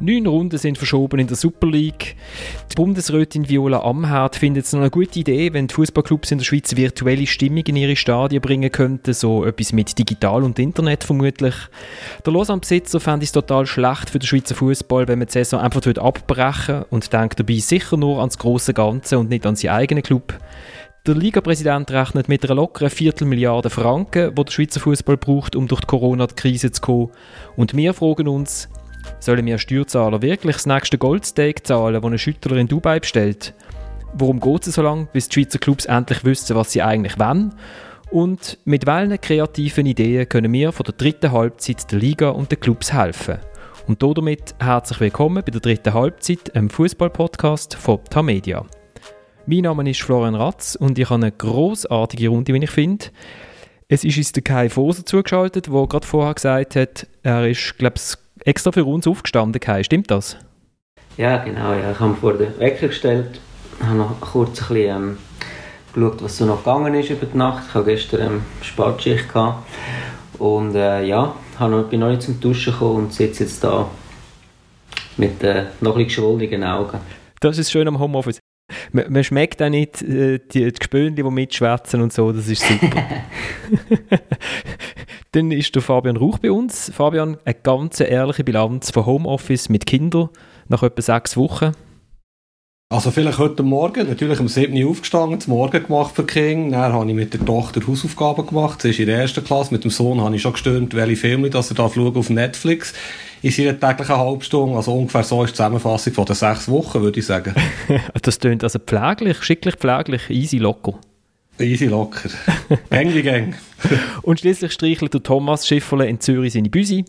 Neun Runden sind verschoben in der Super League. Die Bundesrätin Viola Amherd findet es noch eine gute Idee, wenn die Fußballclubs in der Schweiz virtuelle Stimmung in ihre Stadien bringen könnten, so etwas mit Digital und Internet vermutlich. Der Lausanne-Besitzer es total schlecht für den Schweizer Fußball, wenn man die Saison einfach abbrechen und denkt dabei sicher nur ans große Ganze und nicht an seinen eigenen Club. Der Ligapräsident rechnet mit einer lockeren Viertelmilliarde Franken, die der Schweizer Fußball braucht, um durch die Corona-Krise zu kommen. Und wir fragen uns, Sollen wir Steuerzahler wirklich das nächste Goldsteak zahlen, das ein Schüttler in Dubai bestellt? Warum geht es so lange, bis die Schweizer Clubs endlich wissen, was sie eigentlich wollen? Und mit welchen kreativen Ideen können wir von der dritten Halbzeit der Liga und den Clubs helfen? Und damit herzlich willkommen bei der dritten Halbzeit, einem Fußball-Podcast von Tamedia. Mein Name ist Florian Ratz und ich habe eine großartige Runde, wie ich finde. Es ist uns der Kai Foser zugeschaltet, der gerade vorher gesagt hat, er ist, glaube ich, extra für uns aufgestanden, Kai. Stimmt das? Ja, genau. Ja. Ich habe vor den Wecker gestellt, habe noch kurz ein bisschen ähm, geschaut, was so noch gegangen ist über die Nacht. Ich hatte gestern ähm, Spatschicht gehabt. und äh, ja, habe bin noch nicht zum Duschen gekommen und sitze jetzt da mit äh, noch ein bisschen geschwollenen Augen. Das ist schön am Homeoffice. Man, man schmeckt auch nicht äh, die, die Gespöne, die mitschwätzen und so, das ist super. Dann ist der Fabian Rauch bei uns. Fabian, eine ganz ehrliche Bilanz von Homeoffice mit Kindern nach etwa sechs Wochen. Also vielleicht heute Morgen, natürlich um 7 Uhr aufgestanden, zum Morgen gemacht für King. Dann habe ich mit der Tochter Hausaufgaben gemacht. Sie ist in der ersten Klasse. Mit dem Sohn habe ich schon gestöhnt, welche Filme dass er da schauen auf Netflix in seiner täglichen Halbstunde. Also ungefähr so ist die Zusammenfassung von den sechs Wochen, würde ich sagen. das klingt also pfleglich, schicklich pfleglich, easy locker. Easy locker. Gang wie Gang. Und schließlich streichelt der Thomas Schifferle in Zürich seine Büsi.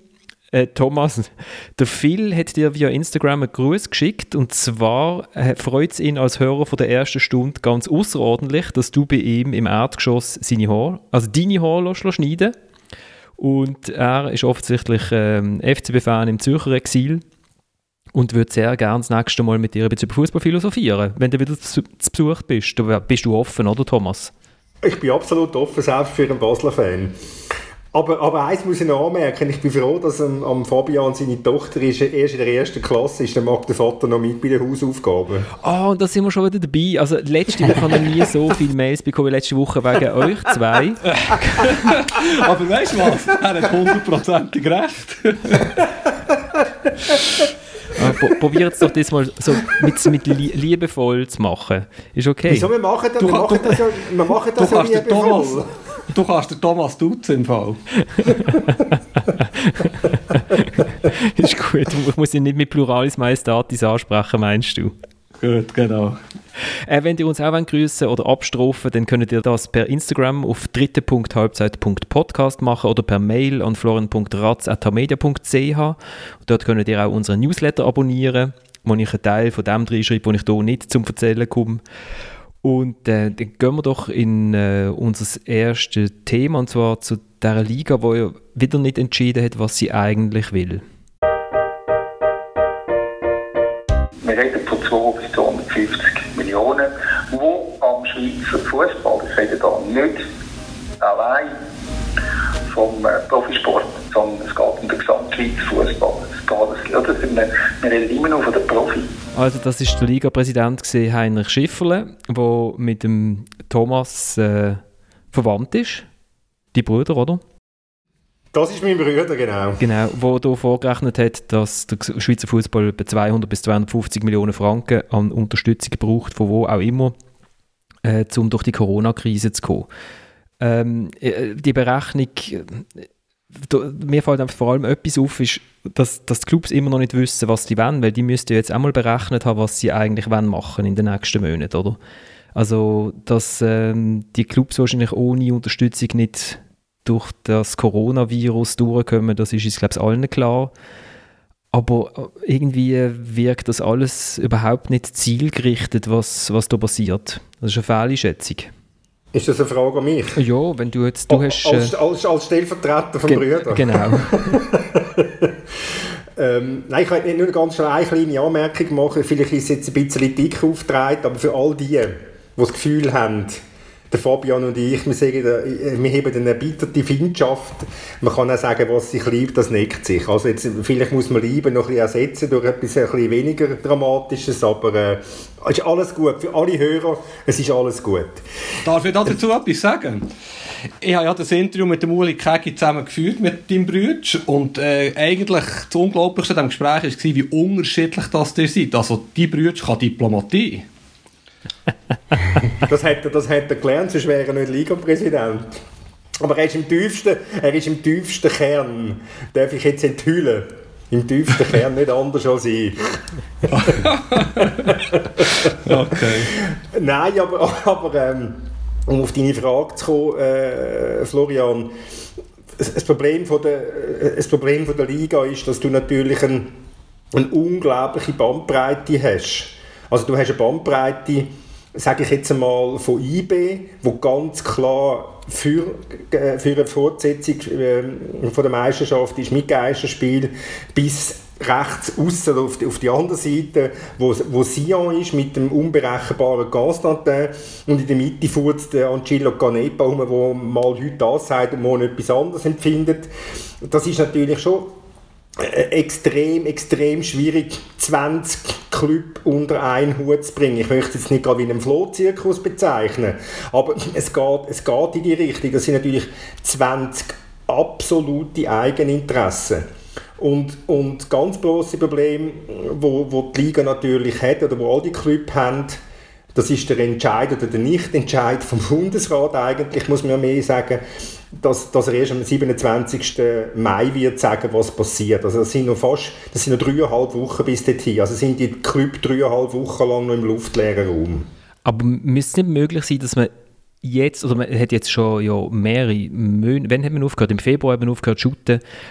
Äh, Thomas, der Phil hat dir via Instagram einen Gruß geschickt und zwar äh, freut es ihn als Hörer von der ersten Stunde ganz außerordentlich, dass du bei ihm im Erdgeschoss seine Haare, also deine Haare schneiden und er ist offensichtlich ähm, FCB-Fan im Zürcher Exil und würde sehr gerne das nächste Mal mit dir ein bisschen über Fußball philosophieren, wenn du wieder zu, zu Besuch bist. Da bist du offen, oder Thomas? Ich bin absolut offen, selbst für einen Basler-Fan. Aber, aber eins muss ich noch anmerken, ich bin froh, dass am, am Fabian seine Tochter ist, erst in der ersten Klasse ist, dann mag der Vater noch mit bei den Hausaufgaben. Ah, oh, und da sind wir schon wieder dabei. Also letzte Woche habe ich nie so viele Mails bekommen wie letzte Woche wegen euch zwei. aber weißt du was? Er hat hundertprozentig recht. Ah, Probiert es doch das mal so mit, mit liebevoll zu machen. Ist okay. Wieso? Wir machen das, wir machen das, ja, wir machen das ja liebevoll. Du kannst den Thomas duzen im Fall. ist gut. Ich muss ihn nicht mit Pluralis Majestatis ansprechen, meinst du? Gut, genau. Äh, wenn ihr uns auch grüßen oder abstrafen dann könnt ihr das per Instagram auf dritte.halbzeit.podcast machen oder per Mail an florian.ratz.media.ch. Dort könnt ihr auch unseren Newsletter abonnieren, wo ich einen Teil von dem drin schreibe, wo ich hier nicht zum Erzählen komme. Und äh, dann gehen wir doch in äh, unser erstes Thema, und zwar zu dieser Liga, die ja wieder nicht entschieden hat, was sie eigentlich will. Wir reden von 200 bis 250 Millionen, die am Schweizer Fußball, ich rede da nicht allein vom äh, Profisport, sondern es geht um den Gesamtschweizer Fußball. Ja, wir reden immer nur von den Profi. Also das ist der Liga-Präsident Heinrich Schifferle, der mit dem Thomas äh, verwandt ist. Die Brüder, oder? Das ist mein Bruder, genau. Genau, wo hier vorgerechnet hat, dass der Schweizer Fußball etwa 200 bis 250 Millionen Franken an Unterstützung braucht, von wo auch immer, äh, um durch die Corona-Krise zu kommen. Ähm, äh, die Berechnung, äh, mir fällt vor allem etwas auf, ist, dass, dass die Clubs immer noch nicht wissen, was sie wollen, weil die müssten jetzt einmal berechnet haben, was sie eigentlich wollen machen in den nächsten Monaten, oder? Also, dass ähm, die Clubs wahrscheinlich ohne Unterstützung nicht durch das Coronavirus durchkommen, das ist glaube ich, allen klar. Aber irgendwie wirkt das alles überhaupt nicht zielgerichtet, was, was da passiert. Das ist eine Fehlschätzung. Ist das eine Frage an mich? Ja, wenn du jetzt... Du oh, hast, als, als, als Stellvertreter von ge Brüdern? Genau. ähm, nein, ich möchte nur ganz schnell eine kleine Anmerkung machen. Vielleicht ist es jetzt ein bisschen dick aufgetragen, aber für all die, die das Gefühl haben, der Fabian und ich, wir, sagen, wir haben eine erbitterte Findschaft. Man kann auch sagen, was sich liebt, das neckt sich. Also jetzt, vielleicht muss man Liebe noch ein bisschen ersetzen durch etwas ein bisschen weniger Dramatisches, aber äh, es ist alles gut. Für alle Hörer, es ist alles gut. Darf ich dazu etwas sagen? Ich habe ja das Interview mit dem Uli Kegi zusammen geführt, mit deinem Bruder. Und äh, eigentlich das Unglaublichste an diesem Gespräch war, wie unterschiedlich das ihr seid. Also, die Bruder kann Diplomatie. Das, hat er, das hat er gelernt, sonst wäre er nicht Liga-Präsident. Aber er ist im tiefsten, er ist im tiefsten Kern. Darf ich jetzt enthüllen? Im tiefsten Kern nicht anders als ich. okay. Nein, aber, aber ähm, um auf deine Frage zu kommen, äh, Florian, das Problem, von der, das Problem von der Liga ist, dass du natürlich ein, eine unglaubliche Bandbreite hast. Also du hast eine Bandbreite, sage ich jetzt einmal, von IB, wo ganz klar für, äh, für eine Fortsetzung äh, von der Meisterschaft ist, mit Geisterspiel, bis rechts außen auf, auf die andere Seite, wo, wo Sion ist mit dem unberechenbaren Constantin und in der Mitte fährt der Angelo Canepa rum, der mal heute das sagt und morgen etwas anderes empfindet. Das ist natürlich schon extrem, extrem schwierig, 20 Club unter einen Hut zu bringen. Ich möchte es jetzt nicht gerade wie einen Flohzirkus bezeichnen, aber es geht, es geht in die Richtung. Das sind natürlich 20 absolute Eigeninteressen. Und, und ganz große Problem, wo, wo die Liga natürlich hat oder wo all die Clubs haben, das ist der Entscheid oder der Nichtentscheid vom Bundesrat eigentlich, muss man mehr sagen, dass, dass er erst am 27. Mai wird sagen, was passiert. Also das sind noch fast, das sind noch dreieinhalb Wochen bis dorthin. Also sind die Club dreieinhalb Wochen lang noch im luftleeren Raum. Aber müsste es nicht möglich sein, dass man jetzt, oder man hat jetzt schon ja, mehrere Monate, wann haben wir aufgehört? Im Februar haben wir aufgehört zu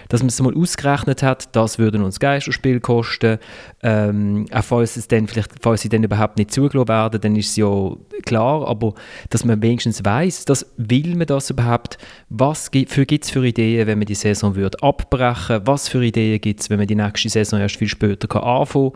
dass man es mal ausgerechnet hat, das würde uns Geisterspiel kosten, ähm, auch falls es dann, vielleicht, falls sie dann überhaupt nicht zugelassen werden, dann ist es ja klar, aber dass man wenigstens weiß, dass will man das überhaupt, was gibt es für Ideen, wenn man die Saison würde abbrechen, was für Ideen gibt es, wenn man die nächste Saison erst viel später kann anfangen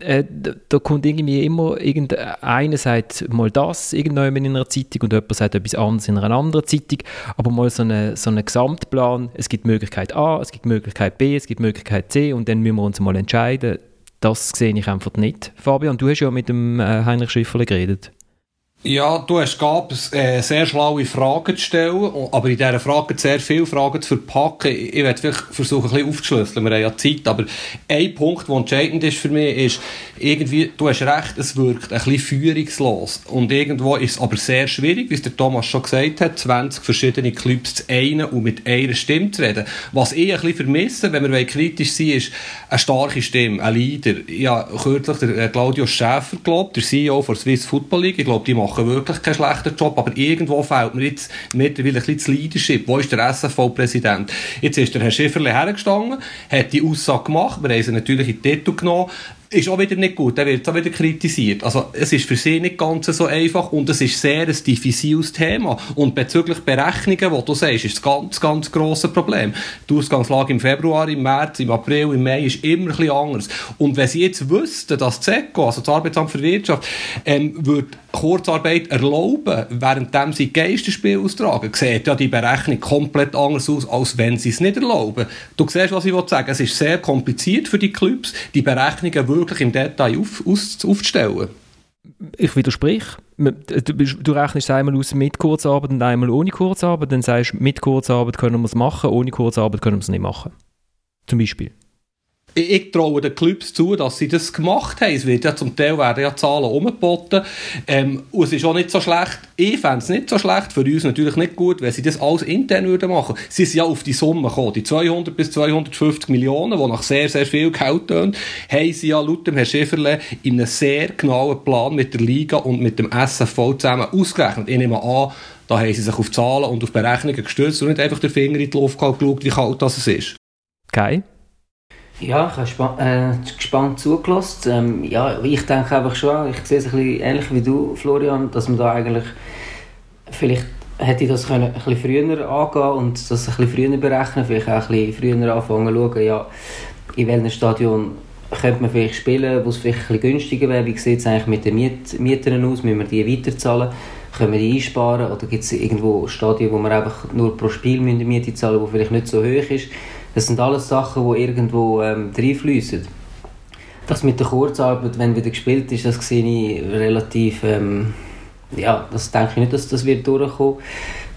äh, da, da, kommt irgendwie immer irgendeiner sagt mal das irgendwann in einer Zeitung und jemand sagt etwas anderes in einer anderen Zeitung, aber mal so einen so eine Gesamtplan, es gibt Möglichkeit A, es gibt Möglichkeit B, es gibt Möglichkeit C und dann müssen wir uns mal entscheiden. Das sehe ich einfach nicht. Fabian, du hast ja mit dem äh, Heinrich Schifferle geredet. Ja, du hast gab äh, sehr schlaue Fragen zu stellen, aber in dieser Frage sehr viele Fragen zu verpacken. Ich, werde vielleicht versuchen, ein bisschen aufzuschlüsseln. Wir haben ja Zeit, aber ein Punkt, der entscheidend ist für mich, ist, irgendwie, du hast recht, es wirkt ein bisschen führungslos. Und irgendwo ist es aber sehr schwierig, wie es der Thomas schon gesagt hat, 20 verschiedene Clubs zu einen und mit einer Stimme zu reden. Was ich ein bisschen vermisse, wenn wir kritisch sind, ist eine starke Stimme, ein Leader. Habe kürzlich der äh, Claudio Schäfer geglaubt, der CEO der Swiss Football League. Ich glaube, die machen wirklich keinen schlechten Job, aber irgendwo fehlt mir jetzt mittlerweile ein bisschen das Leadership. Wo ist der SFV-Präsident? Jetzt ist der Herr Schifferle hergestanden, hat die Aussage gemacht, wir haben sie natürlich in die Titel genommen, ist auch wieder nicht gut, der wird auch wieder kritisiert. Also es ist für sie nicht ganz so einfach und es ist sehr ein diffiziles Thema. Und bezüglich Berechnungen, wo du sagst, ist ein ganz, ganz grosses Problem. Die Ausgangslage im Februar, im März, im April, im Mai ist immer ein anders. Und wenn sie jetzt wüssten, dass ZECO, also das Arbeitsamt für Wirtschaft, ähm, würde Kurzarbeit erlauben, während sie Geisterspiel austragen, sieht ja die Berechnung komplett anders aus, als wenn sie es nicht erlauben. Du siehst, was ich sagen Es ist sehr kompliziert für die Clubs, die Berechnungen wirklich im Detail auf, aus, aufzustellen. Ich widersprich. Du, du rechnest einmal aus mit Kurzarbeit und einmal ohne Kurzarbeit, dann sagst du, mit Kurzarbeit können wir es machen, ohne Kurzarbeit können wir es nicht machen. Zum Beispiel ich traue den Clubs zu, dass sie das gemacht haben. Es wird ja zum Teil werden ja Zahlen umgeboten. Ähm, und es ist auch nicht so schlecht. Ich fände es nicht so schlecht, für uns natürlich nicht gut, wenn sie das alles intern würden machen. Sie sind ja auf die Summe gekommen. Die 200 bis 250 Millionen, die nach sehr, sehr viel Geld tun, haben sie ja laut dem Herrn Schäferle in einem sehr genauen Plan mit der Liga und mit dem SFV zusammen ausgerechnet. Ich nehme an, da haben sie sich auf Zahlen und auf Berechnungen gestützt und nicht einfach den Finger in die Luft geschaut, wie kalt das ist. Okay. Ja, ich habe äh, gespannt zugelassen. Ähm, ja, ich denke einfach schon, ich sehe es ein bisschen ähnlich wie du, Florian, dass man da eigentlich vielleicht hätte ich das können ein bisschen früher angehen und das ein bisschen früher berechnen, vielleicht auch ein bisschen früher anfangen zu schauen, ja, in welchem Stadion könnte man vielleicht spielen, wo es vielleicht ein bisschen günstiger wäre, wie sieht es eigentlich mit den Miet Mietern aus, müssen wir die weiterzahlen, können wir die einsparen? Oder gibt es irgendwo Stadien, wo wir einfach nur pro Spiel die Miete zahlen, wo vielleicht nicht so hoch ist. Das sind alles Sachen, die irgendwo ähm, reinfließen. Das mit der Kurzarbeit, wenn wieder gespielt ist, das sehe ich relativ, ähm, ja, das denke ich nicht, dass das wird durchkommen.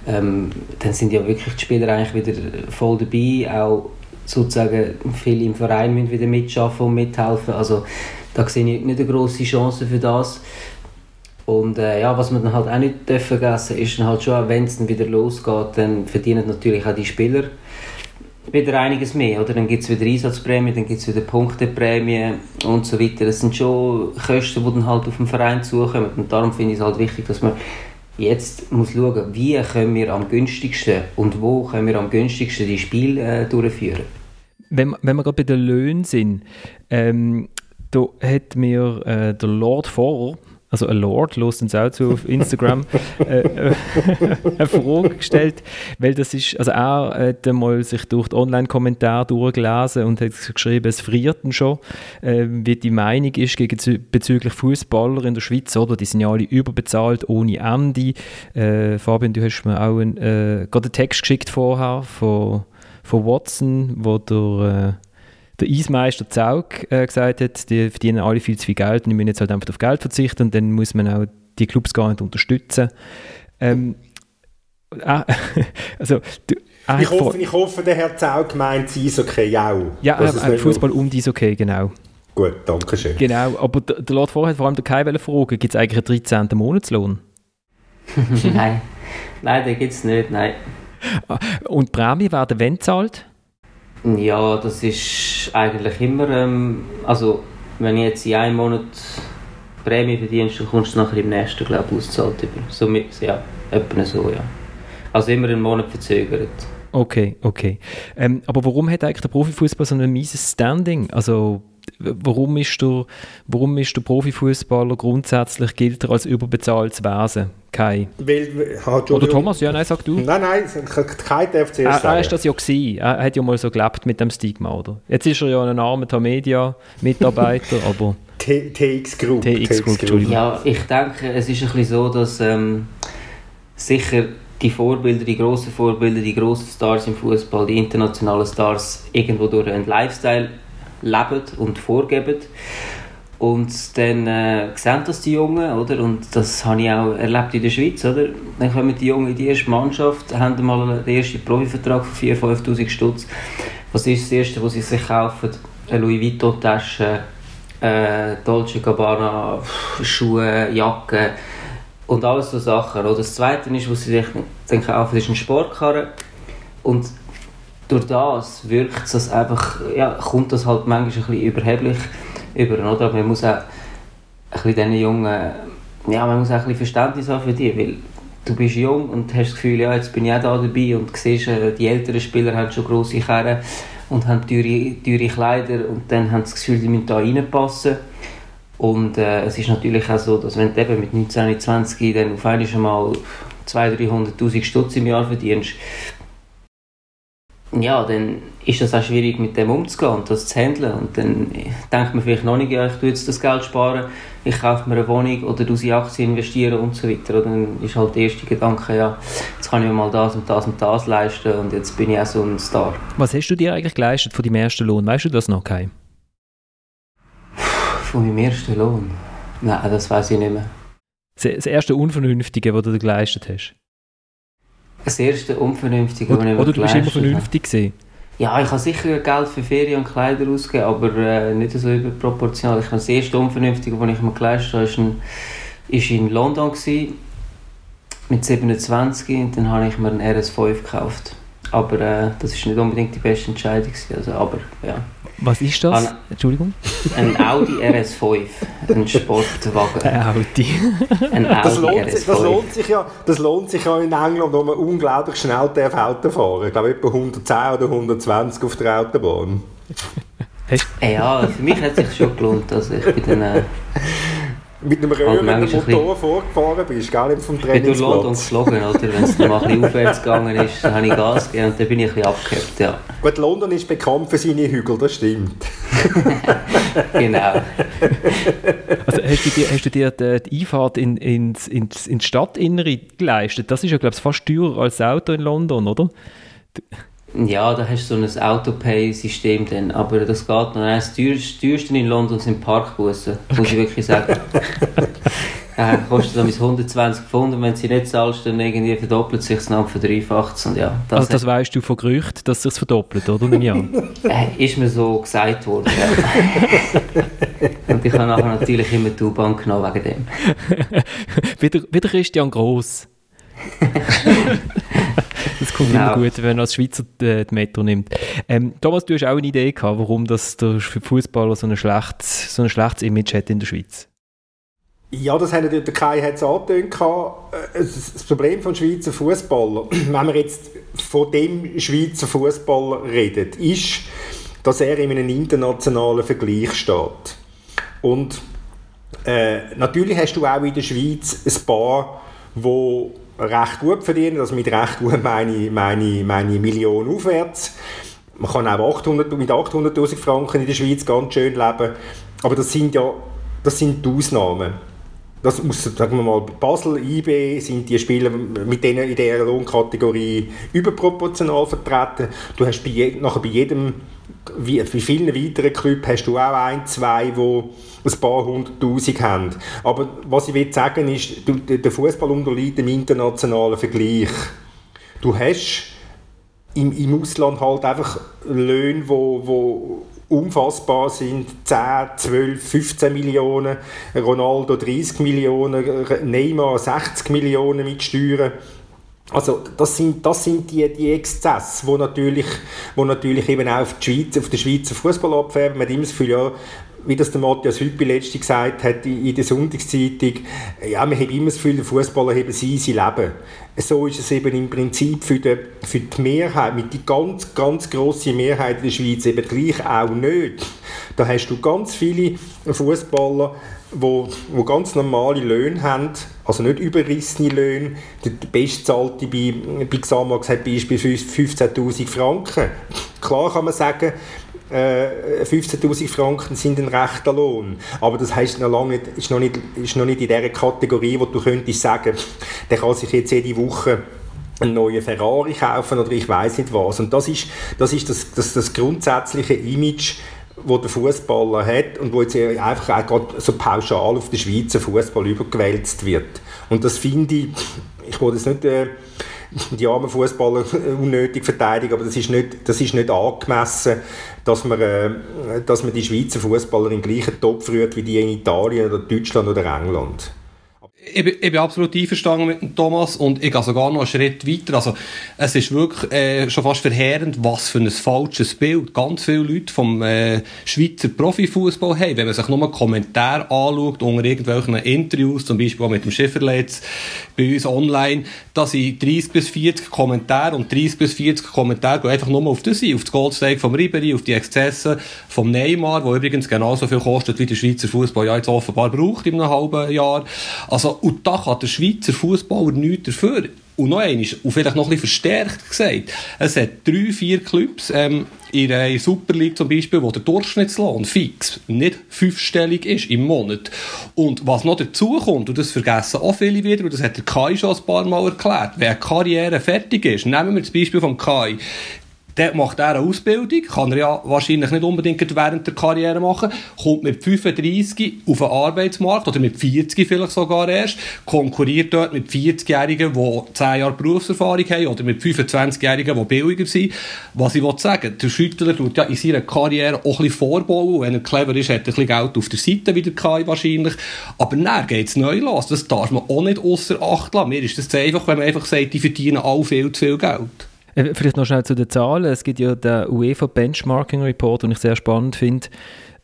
Ähm, dann sind ja wirklich die Spieler eigentlich wieder voll dabei, auch sozusagen viele im Verein müssen wieder mitschaffen und mithelfen. Also da sehe ich nicht eine grosse Chance für das. Und äh, ja, was man dann halt auch nicht vergessen ist dann halt schon, wenn es dann wieder losgeht, dann verdienen natürlich auch die Spieler wieder einiges mehr. Oder? Dann gibt es wieder Einsatzprämie, dann gibt es wieder Punkteprämie und so weiter. Das sind schon Kosten, die dann halt auf den Verein zukommen. Und darum finde ich es halt wichtig, dass man jetzt muss schauen, wie können wir am günstigsten und wo können wir am günstigsten die Spiele äh, durchführen. Wenn, wenn wir gerade bei den Löhnen sind, ähm, da hat mir äh, der Lord Vorer also ein Lord, los uns auch zu auf Instagram, äh, äh, eine Frage gestellt, weil das ist, also er hat mal sich durch die Online-Kommentare durchgelesen und hat geschrieben, es friert schon, äh, wie die Meinung ist bezüglich Fußballer in der Schweiz, oder? Die sind ja alle überbezahlt, ohne Ende. Äh, Fabian, du hast mir auch ein, äh, gerade einen Text geschickt vorher von, von Watson, wo der der Eismeister Zaug äh, gesagt hat, die verdienen alle viel zu viel Geld und die müssen jetzt halt einfach auf Geld verzichten und dann muss man auch die Clubs gar nicht unterstützen. Ähm, äh, also, du, ich, hoffe, ich hoffe, der Herr Zaug meint das Eishockey auch. Ja, äh, Fußball und Eishockey, genau. Gut, danke schön. Genau, aber der, der Lord vorher hat vor allem der Kai fragen, gibt es eigentlich einen 13. Monatslohn? nein, nein, den gibt es nicht, nein. Ah, und Prämie werden wenn zahlt? Ja, das ist eigentlich immer, ähm, also wenn ich jetzt in einem Monat Prämie verdienst, dann kommst du nachher im nächsten, glaube ich, auszahlt über. So, ja, etwa so, ja. Also immer einen Monat verzögert. Okay, okay. Ähm, aber warum hat eigentlich der Profifußball so ein mieses Standing? Also warum ist der, warum ist der Profifußballer grundsätzlich gilt er als überbezahltes Wesen? Kai. Weil, Oder Thomas, ja, nein, sag du. Nein, nein, Kai darf zuerst er, er ist das ja gewesen. Er hat ja mal so gelebt mit dem Stigma, oder? Jetzt ist er ja ein armer Tamedia-Mitarbeiter, aber... TX Group. TX Group, Entschuldigung. Ja, ich denke, es ist ein bisschen so, dass ähm, sicher die Vorbilder, die grossen Vorbilder, die grossen Stars im Fußball, die internationalen Stars irgendwo durch einen Lifestyle leben und vorgeben. Und dann äh, sehen das die Jungen, oder? Und das habe ich auch erlebt in der Schweiz, oder? Dann kommen die Jungen in die erste Mannschaft, haben mal den ersten Profivertrag von 4'000, 5'000 Stutz. Was ist das Erste, was sie sich kaufen? Eine Louis Vuitton-Tasche, äh, Dolce Gabbana, Schuhe, Jacke und alles so Sachen. Oder das Zweite ist, was sie sich dann kaufen, ist ein Sportkarren. Und durch das wirkt das einfach, ja, kommt das halt manchmal ein bisschen überheblich über, oder? Aber man muss auch ein bisschen Jungen, ja, man muss auch ein bisschen Verständnis haben für die, weil du bist jung und hast das Gefühl, ja, jetzt bin ich auch da dabei und siehst, äh, die älteren Spieler haben schon grosse Kerren und haben teure, teure Kleider und dann haben sie das Gefühl, die müssen da reinpassen. Und äh, es ist natürlich auch so, dass wenn du eben mit 19, 20 dann auf einmal 200.000, 300'000 Stutz im Jahr verdienst, ja, dann ist das auch schwierig mit dem umzugehen und das zu handeln. Und dann denkt man vielleicht noch nicht, ja, ich tue jetzt das Geld sparen, ich kaufe mir eine Wohnung oder in Aktien investieren und so weiter. Und dann ist halt der erste Gedanke, ja, jetzt kann ich mir mal das und das und das leisten und jetzt bin ich auch so ein Star. Was hast du dir eigentlich geleistet von deinem ersten Lohn? Weißt du das noch, Kai? Von meinem ersten Lohn? Nein, das weiß ich nicht mehr. Das erste Unvernünftige, was du dir geleistet hast? Das erste Unvernünftige, was ich Oder du bist immer vernünftig gesehen? Ja, ich habe sicher Geld für Ferien und Kleider ausgegeben, aber äh, nicht so überproportional. Ich habe das erste Unvernünftige, was ich mir geleistet habe, war in, in London gewesen, mit 27 und dann habe ich mir einen RS5 gekauft. Aber äh, das ist nicht unbedingt die beste Entscheidung. Also, aber ja. Was ist das? Ein, Entschuldigung? Ein Audi RS5, ein Sportwagen. Ein Audi. Ein Audi das lohnt, RS5. das, lohnt sich ja, das lohnt sich ja in England, wo man unglaublich schnell darf Auto fahren Ich glaube, etwa 110 oder 120 auf der Autobahn. ja, für mich hat es sich schon gelohnt. Also ich bin dann, äh, mit einem röhrenden Motor vorgefahren bist, gar nicht vom Trainingsplatz. Ich bin durch London geflogen, oder? Wenn es mal ein bisschen aufwärts gegangen ist, dann habe ich Gas gegeben und dann bin ich ein bisschen abgehebt, ja. Gut, London ist bekannt für seine Hügel, das stimmt. genau. Also hast du dir, hast du dir die, die Einfahrt in, ins, ins, ins Stadtinnere geleistet? Das ist ja, glaube ich, fast teurer als das Auto in London, oder? Ja, da hast du so ein Autopay-System dann, aber das geht noch. Das teuerste in London sind Parkbussen, muss ich wirklich sagen. äh, kostet dann bis 120 Pfund und wenn sie nicht zahlst, dann irgendwie verdoppelt sich es noch verdreifacht und ja. Das also das weißt du von Gerüchten, dass es verdoppelt, oder? äh, ist mir so gesagt worden, ja. und ich habe nachher natürlich immer die U-Bahn genommen wegen dem. wieder, wieder Christian Gross. Das kommt genau. immer gut, wenn man als Schweizer äh, die Metro nimmt. Ähm, Thomas, du hast auch eine Idee gehabt, warum das der Fußballer so ein schlechtes, so ein schlechtes Image hat in der Schweiz? Ja, das hat der Kai hat's angetönt. Äh, das Problem vom Schweizer Fußballer, wenn man jetzt von dem Schweizer Fußballer redet, ist, dass er in einem internationalen Vergleich steht. Und äh, natürlich hast du auch in der Schweiz ein paar, die recht gut verdienen. Also mit recht gut meine, meine, meine Million aufwärts. Man kann auch 800, mit 800'000 Franken in der Schweiz ganz schön leben. Aber das sind ja das sind die Ausnahmen das muss, sagen wir mal, Basel, IB sind die Spieler mit denen in dieser Lohnkategorie überproportional vertreten. Du hast bei, je, nachher bei jedem, wie bei vielen weiteren Clubs hast du auch ein, zwei, die ein paar hunderttausend haben. Aber was ich will sagen ist, der Fußball unterliegt dem internationalen Vergleich. Du hast im, im Ausland halt einfach Löhne, wo, wo unfassbar sind. 10, 12, 15 Millionen, Ronaldo 30 Millionen, Neymar 60 Millionen mit Steuern. Also das sind, das sind die, die Exzesse, wo natürlich, wo natürlich eben auch auf, die Schweiz, auf den Schweizer Fußball abfärben. Man hat immer das Gefühl, ja, wie das der Matthias Hüppi letztens gesagt hat in der Sonntagszeitung, ja, man hat immer das Gefühl, der Fußballer haben sie sein Leben. So ist es eben im Prinzip für die, für die Mehrheit, mit die ganz, ganz grosse Mehrheit in der Schweiz eben gleich auch nicht. Da hast du ganz viele Fußballer, wo, wo ganz normale Löhne haben, also nicht überrissene Löhne. Der bestzahlte bei, bei Xamax hat beispielsweise 15'000 Franken. Klar kann man sagen, 15'000 äh, Franken sind ein rechter Lohn. Aber das heißt noch lange nicht, ist noch nicht, ist noch nicht in der Kategorie, wo du könntest sagen, der kann sich jetzt jede Woche einen neuen Ferrari kaufen oder ich weiß nicht was. Und das ist das, ist das, das, das grundsätzliche Image, wo der Fußballer hat und wo jetzt einfach auch so pauschal auf den Schweizer Fußball übergewälzt wird. Und das finde ich, ich wollte es nicht äh, die armen Fußballer unnötig verteidigen, aber das ist nicht, das ist nicht angemessen, dass man, äh, dass man die Schweizer Fußballer in den gleichen Topf rührt wie die in Italien oder Deutschland oder England ich ich bin absolut einverstanden mit dem Thomas und ich gehe sogar noch einen Schritt weiter. Also, es ist wirklich äh, schon fast verheerend, was für ein falsches Bild ganz viele Leute vom äh, Schweizer Profifußball haben. Wenn man sich nur einen Kommentar anschaut unter irgendwelchen Interviews, zum Beispiel auch mit dem Schifferletz bei uns online, da sind 30 bis 40 Kommentare und 30 bis 40 Kommentare gehen einfach nur auf das auf das Goldsteak vom Ribery, auf die Exzesse vom Neymar, wo übrigens genauso viel kostet, wie der Schweizer Fußball ja jetzt offenbar braucht in einem halben Jahr. Also, und da kann der Schweizer Fußballer nichts dafür. Und noch eines, und vielleicht noch bisschen verstärkt gesagt, es hat drei, vier Clubs ähm, in der Super League zum Beispiel, wo der Durchschnittslohn fix nicht fünfstellig ist im Monat. Und was noch dazu kommt, und das vergessen auch viele wieder, und das hat der Kai schon ein paar Mal erklärt, wenn eine Karriere fertig ist, nehmen wir das Beispiel vom Kai, Dort macht er eine Ausbildung, kann er ja wahrscheinlich nicht unbedingt während der Karriere machen, kommt mit 35 auf den Arbeitsmarkt oder mit 40 vielleicht sogar erst, konkurriert dort mit 40-Jährigen, die 10 Jahre Berufserfahrung haben oder mit 25-Jährigen, die billiger sind. Was ich sagen der Schüttler tut ja in seiner Karriere auch ein bisschen vorbauen. Wenn er clever ist, hat er ein bisschen Geld auf der Seite, wie der Kai wahrscheinlich. Aber dann geht es neu los. Das darf man auch nicht außer Acht lassen. Mir ist das zu einfach, wenn man einfach sagt, die verdienen alle viel zu viel Geld. Äh, vielleicht noch schnell zu den Zahlen. Es gibt ja den UEFA Benchmarking Report, den ich sehr spannend finde,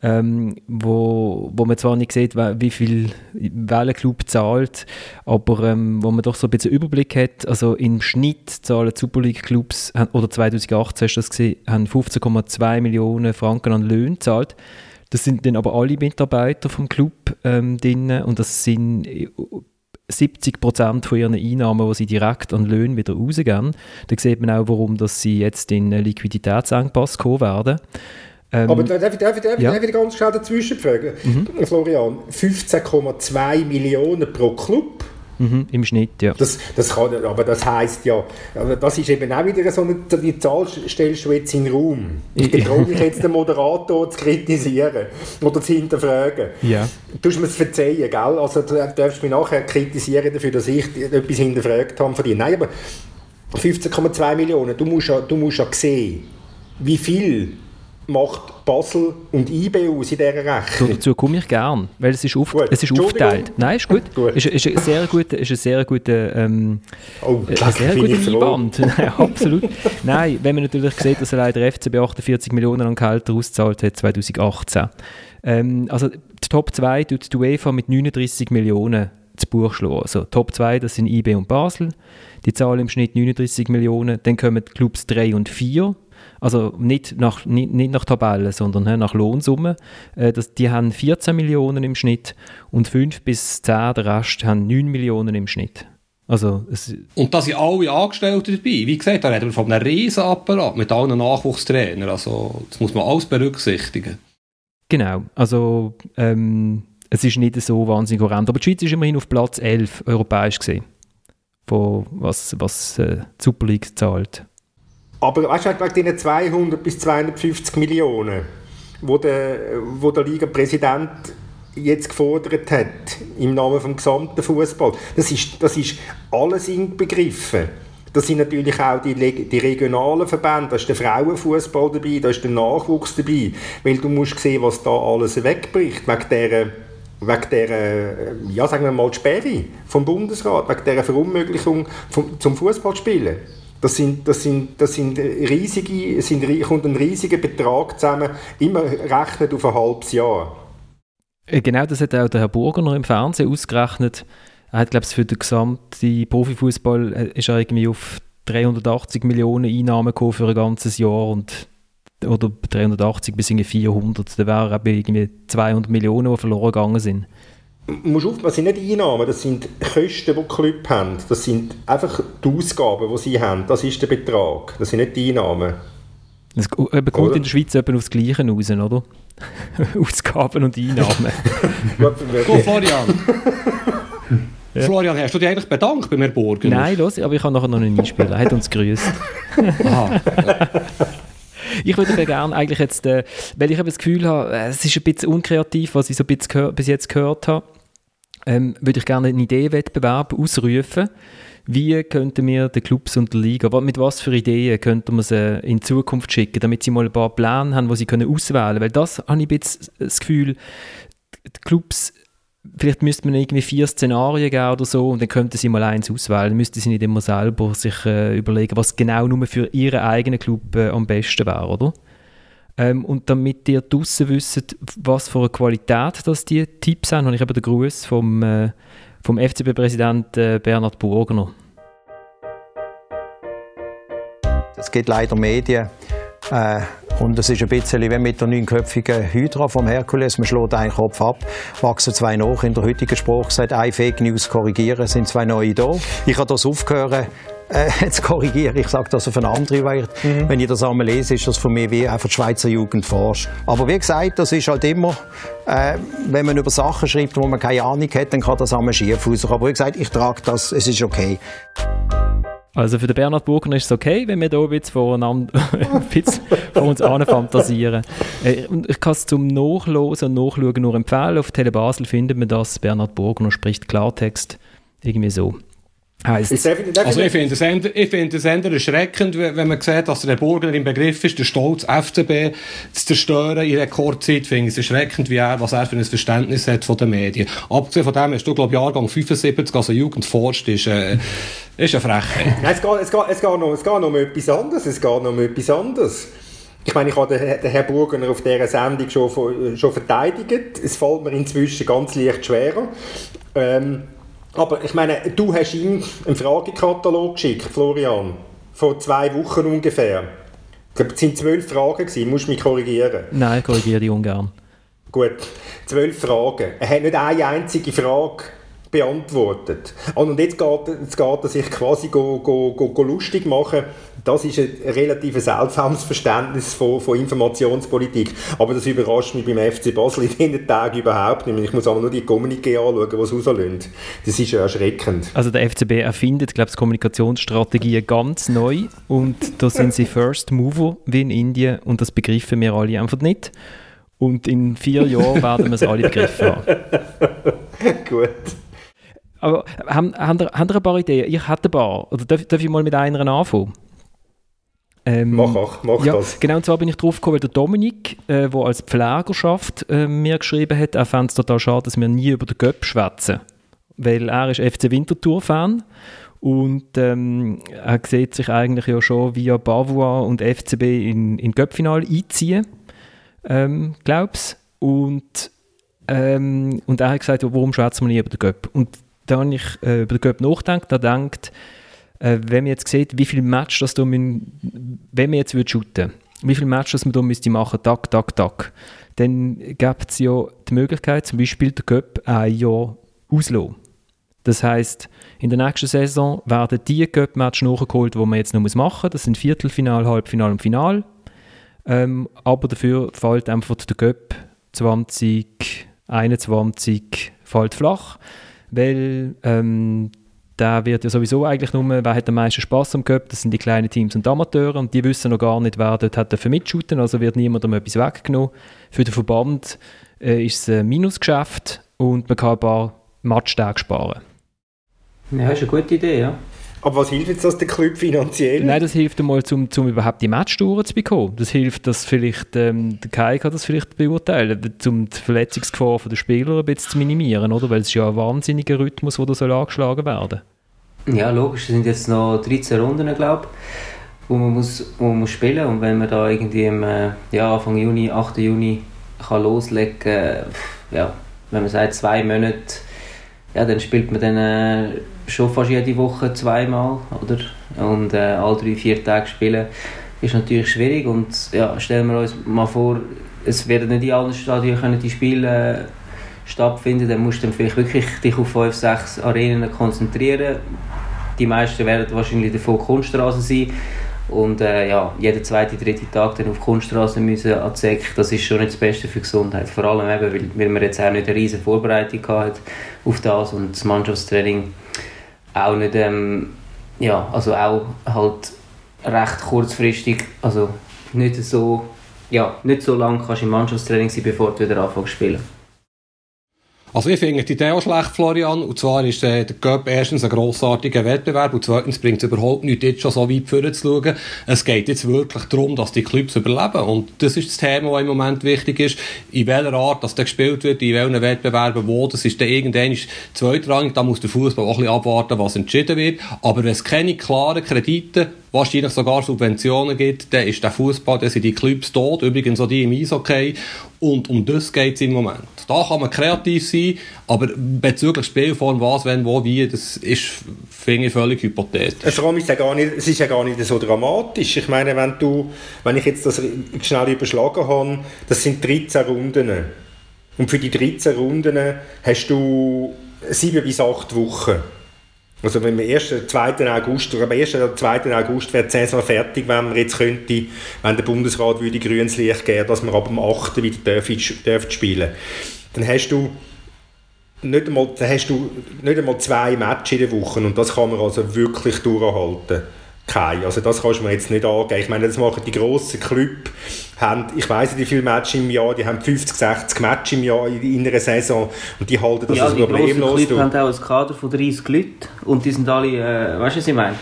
ähm, wo, wo man zwar nicht sieht, wie viel welcher Club zahlt, aber ähm, wo man doch so ein bisschen Überblick hat. Also im Schnitt zahlen Super League Clubs, oder 2018 hast du das gesehen, haben 15,2 Millionen Franken an Löhnen gezahlt. Das sind dann aber alle Mitarbeiter vom Club ähm, drin und das sind 70 Prozent von ihren Einnahmen, die sie direkt an Löhnen wieder rausgeben. Da sieht man auch, warum dass sie jetzt in Liquiditätsengpass kommen werden. Ähm, Aber darf ich, darf ich, darf, ja. darf ich ganz schnell dazwischen fragen? Mhm. Florian, 15,2 Millionen pro Club? Mhm, Im Schnitt, ja. Das, das kann, aber das heisst ja, das ist eben auch wieder so eine, die Zahl stellst du jetzt in den Raum. Ich traue mich jetzt den Moderator zu kritisieren oder zu hinterfragen. Ja. Du musst mir es verzeihen, gell? Also du darfst mich nachher kritisieren dafür, dass ich etwas hinterfragt habe von dir. Nein, aber 15,2 Millionen, du musst, ja, du musst ja sehen, wie viel macht Basel und IB aus in dieser Rechnung? Dazu komme ich gern, weil es ist, auf, es ist aufgeteilt. Nein, ist gut. gut. Ist, ist ein sehr guter, ist ein sehr guter, ähm, oh, ein sehr guter Einwand. absolut. Nein, wenn man natürlich sieht, dass allein der FCB 48 Millionen an Gehälter auszahlt hat 2018. Ähm, also die Top 2 tut die UEFA mit 39 Millionen zu Buch schlagen. Also Top 2, das sind IB und Basel. Die zahlen im Schnitt 39 Millionen. Dann kommen die Clubs 3 und 4 also nicht nach, nicht, nicht nach Tabellen, sondern nach Lohnsumme. Äh, das, die haben 14 Millionen im Schnitt und 5 bis 10, der Rest, haben 9 Millionen im Schnitt. Also, und da sind alle Angestellte dabei. Wie gesagt, da reden wir von einem Riesenapparat mit allen Nachwuchstrainern. Also, das muss man alles berücksichtigen. Genau. Also, ähm, es ist nicht so wahnsinnig horrend. Aber die Schweiz ist immerhin auf Platz 11 europäisch gesehen, von was, was äh, die Super League zahlt. Aber weißt du, wegen diesen 200 bis 250 Millionen, wo der, wo der Liga-Präsident jetzt gefordert hat, im Namen des gesamten Fußball, das ist, das ist alles inbegriffen. Da sind natürlich auch die, die regionalen Verbände, da ist der Frauenfußball dabei, da ist der Nachwuchs dabei, weil du musst sehen, was da alles wegbricht, wegen dieser wegen der, ja, sagen wir mal, Sperre vom Bundesrat, wegen dieser Verunmöglichung vom, zum Fußballspielen. Das sind, das sind, das sind riesige, sind, kommt ein riesiger Betrag zusammen, immer rechnet auf ein halbes Jahr. Äh, genau, das hat auch der Herr Burger noch im Fernsehen ausgerechnet. Er hat, glaube ich, für den gesamten Profifußball äh, ist er irgendwie auf 380 Millionen Einnahmen gekommen für ein ganzes Jahr und oder 380 bis 400. Da wären irgendwie 200 Millionen, die verloren gegangen sind musst aufpassen, das sind nicht Einnahmen, das sind Kosten, die die Club haben. Das sind einfach die Ausgaben, die sie haben. Das ist der Betrag. Das sind nicht die Einnahmen. Es kommt oder? in der Schweiz etwa aufs Gleiche raus, oder? Ausgaben und Einnahmen. Go, Florian. Ja. Florian, hast du dich eigentlich bedankt bei mir Burgen? Nein, los, aber ich kann nachher noch einen einspielen. Er hat uns gegrüßt. ich würde gerne eigentlich jetzt, äh, weil ich das Gefühl habe, äh, es ist ein bisschen unkreativ, was ich so ein bisschen bis jetzt gehört habe, ähm, würde ich gerne einen Ideenwettbewerb ausrufen. Wie könnten wir den Clubs und der Liga, mit was für Ideen könnten wir sie in Zukunft schicken, damit sie mal ein paar Pläne haben, die sie können auswählen können? Weil das habe ich jetzt das Gefühl, die Clubs vielleicht müsste man irgendwie vier Szenarien geben oder so und dann könnten sie mal eins auswählen. Dann müssten sie nicht immer selber sich äh, überlegen, was genau nur für ihren eigenen Club äh, am besten wäre, oder? Ähm, und damit ihr draussen wisst, was für eine Qualität das die Tipps haben, habe ich eben den Gruß vom, äh, vom FCB-Präsident äh, Bernhard Burgner. Es gibt leider Medien, äh, und es ist ein bisschen wie mit der neunköpfigen Hydra vom Herkules. Man schlägt einen Kopf ab, wachsen zwei nach. In der heutigen Sprache sagt, ein Fake News korrigieren, sind zwei neue da. Ich habe das aufgehört, äh, zu korrigieren. Ich sage das auf eine andere Weise. Mhm. Wenn ich das einmal lese, ist das für mich wie einfach die Schweizer Jugend forscht. Aber wie gesagt, das ist halt immer, äh, wenn man über Sachen schreibt, wo man keine Ahnung hat, dann kann das einmal schief aussehen. Aber wie gesagt, ich trage das, es ist okay. Also für den Bernhard Burgner ist es okay, wenn wir hier ein bisschen voreinander ein bisschen vor uns fantasieren. Äh, und ich kann es zum Nachlosen und Nachschauen nur empfehlen. Auf Telebasel findet man das. Bernhard Burgner spricht Klartext. Irgendwie so. Heisst. Also ich finde es eher, find erschreckend, wenn man sieht, dass der Burgner im Begriff ist, den Stolz FCB zu zerstören in Rekordzeit. finde es erschreckend, wie er, was er für ein Verständnis hat von den Medien. Abgesehen von dem hast du, glaube ich, Jahrgang 75, also Jugend forscht, ist, äh, ist eine Frechheit. es, geht, es, geht, es, geht noch, es geht noch um etwas anderes. Es geht noch um etwas anderes. Ich meine, ich habe den, den Herrn Burgener auf dieser Sendung schon, schon verteidigt. Es fällt mir inzwischen ganz leicht schwerer. Ähm, aber ich meine, du hast ihm einen Fragekatalog geschickt, Florian, vor zwei Wochen ungefähr. Ich glaube, es sind zwölf Fragen gewesen, musst du mich korrigieren. Nein, korrigiere dich ungern. Gut, zwölf Fragen. Er hat nicht eine einzige Frage beantwortet. Und jetzt geht, jetzt geht er sich quasi go, go, go, go lustig machen. Das ist ein relativ seltsames Verständnis von, von, Informationspolitik. Aber das überrascht mich beim FC Basel in diesen Tagen überhaupt nicht. Ich muss aber nur die Kommuniqué anschauen, die es rauslösen. Das ist ja erschreckend. Also der FCB erfindet, glaube ich, Kommunikationsstrategien ganz neu und da sind sie First Mover wie in Indien und das begreifen wir alle einfach nicht. Und in vier Jahren werden wir es alle begriffen haben. Gut. Aber haben, haben, ihr, haben ihr ein paar Ideen? Ich hätte ein paar. Oder darf, darf ich mal mit einer anfangen? Ähm, mach auch, mach ja, das. Genau, und zwar bin ich drauf gekommen, weil der Dominik, äh, der als Pflegerschaft äh, mir geschrieben hat, er fand es total schade, dass wir nie über den Göpp schwätzen. Weil er ist FC Winterthur-Fan und ähm, er sieht sich eigentlich ja schon via Bavois und FCB in, in Göpp-Final einziehen, ähm, glaub's. Und, ähm, und er hat gesagt, warum schwätzen wir nie über den Göpp? Und da habe ich äh, über den Göpp nachgedacht, da denkt, äh, wenn man jetzt sieht, wie viele Matches das da wenn man jetzt würde shooten, wie viele Matches man da müsste machen, tak, tak, tak, dann gibt es ja die Möglichkeit, zum Beispiel den Göpp ein Jahr auszulassen. Das heißt, in der nächsten Saison werden die Cup-Matches nachgeholt, die man jetzt noch machen muss. Das sind Viertelfinal, Halbfinal und Final. Ähm, aber dafür fällt einfach der Cup 2021 fällt flach weil ähm, da wird ja sowieso eigentlich nur, wer hat am meisten Spaß am Cup, das sind die kleinen Teams und Amateure und die wissen noch gar nicht, wer dort hat dafür mitshooten, also wird niemandem etwas weggenommen. Für den Verband äh, ist es ein Minusgeschäft und man kann ein paar Matchtage sparen. Ja, ist eine gute Idee, ja. Aber was hilft jetzt das der Club finanziell? Nein, das hilft einmal, um, um überhaupt die Matchtouren zu bekommen. Das hilft, dass vielleicht, ähm, der Kai kann das vielleicht beurteilen, um die Verletzungsgefahr der Spieler ein bisschen zu minimieren, oder? Weil es ist ja ein wahnsinniger Rhythmus, der da soll angeschlagen werden Ja, logisch. Es sind jetzt noch 13 Runden, glaube ich, wo man, muss, wo man muss spielen Und wenn man da irgendwie im, äh, ja, Anfang Juni, 8. Juni kann loslegen kann, ja, wenn man sagt, zwei Monate, ja, dann spielt man dann... Äh, schon fast jede Woche zweimal oder? und äh, alle drei, vier Tage spielen ist natürlich schwierig und ja, stellen wir uns mal vor, es werden nicht in allen Stadien können die Spiele äh, stattfinden, dann musst du dann vielleicht wirklich dich auf fünf, sechs Arenen konzentrieren. Die meisten werden wahrscheinlich davon Kunststraße sein und äh, ja, jeden zweiten, dritten Tag dann auf Kunststraße müssen an die das ist schon nicht das Beste für die Gesundheit. Vor allem eben, weil, weil wir jetzt auch nicht eine riesige Vorbereitung hatten auf das und das Mannschaftstraining auch nicht, ähm, ja, also auch halt recht kurzfristig, also nicht so, ja, nicht so lange kannst du im Mannschaftstraining sein, bevor du wieder anfängst zu spielen. Also ich finde die Idee auch schlecht, Florian. Und zwar ist äh, der Cup erstens ein grossartiger Wettbewerb und zweitens bringt es überhaupt nichts, jetzt schon so weit vorne zu schauen. Es geht jetzt wirklich darum, dass die Clubs überleben. Und das ist das Thema, das im Moment wichtig ist. In welcher Art das gespielt wird, in welchen Wettbewerben, wo, das ist dann irgendwann zweitrangig. Da muss der Fußball auch ein bisschen abwarten, was entschieden wird. Aber wenn es keine klaren Kredite wahrscheinlich sogar Subventionen gibt, dann ist der Fußball, dann sind die Clubs tot, übrigens auch die im Eishockey. Und um das geht es im Moment. Da kann man kreativ sein, aber bezüglich Spielform, was, wenn, wo, wie, das ist, finde ich, völlig hypothetisch. Es ist, ja gar nicht, es ist ja gar nicht so dramatisch. Ich meine, wenn, du, wenn ich jetzt das schnell überschlagen habe, das sind 13 Runden. Und für die 13 Runden hast du 7 bis 8 Wochen. Also wenn wir 1. 2. August, oder am 1. oder 2. August wäre die Saison fertig, wenn man jetzt könnte, wenn der Bundesrat würde grünes Licht geben, dass man ab dem 8. wieder dürfen spielen. Dann hast du nicht einmal, dann hast du nicht einmal zwei Matches in der Woche und das kann man also wirklich durchhalten keine. Also das kannst du mir jetzt nicht angeben. Ich meine, das machen die grossen Clubs, haben, ich weiss nicht, wie viele Matches im Jahr, die haben 50, 60 Matches im Jahr in, in einer Saison und die halten das ja, also problemlos die haben auch ein Kader von 30 Leuten und die sind alle, äh, weißt du, was ich meine?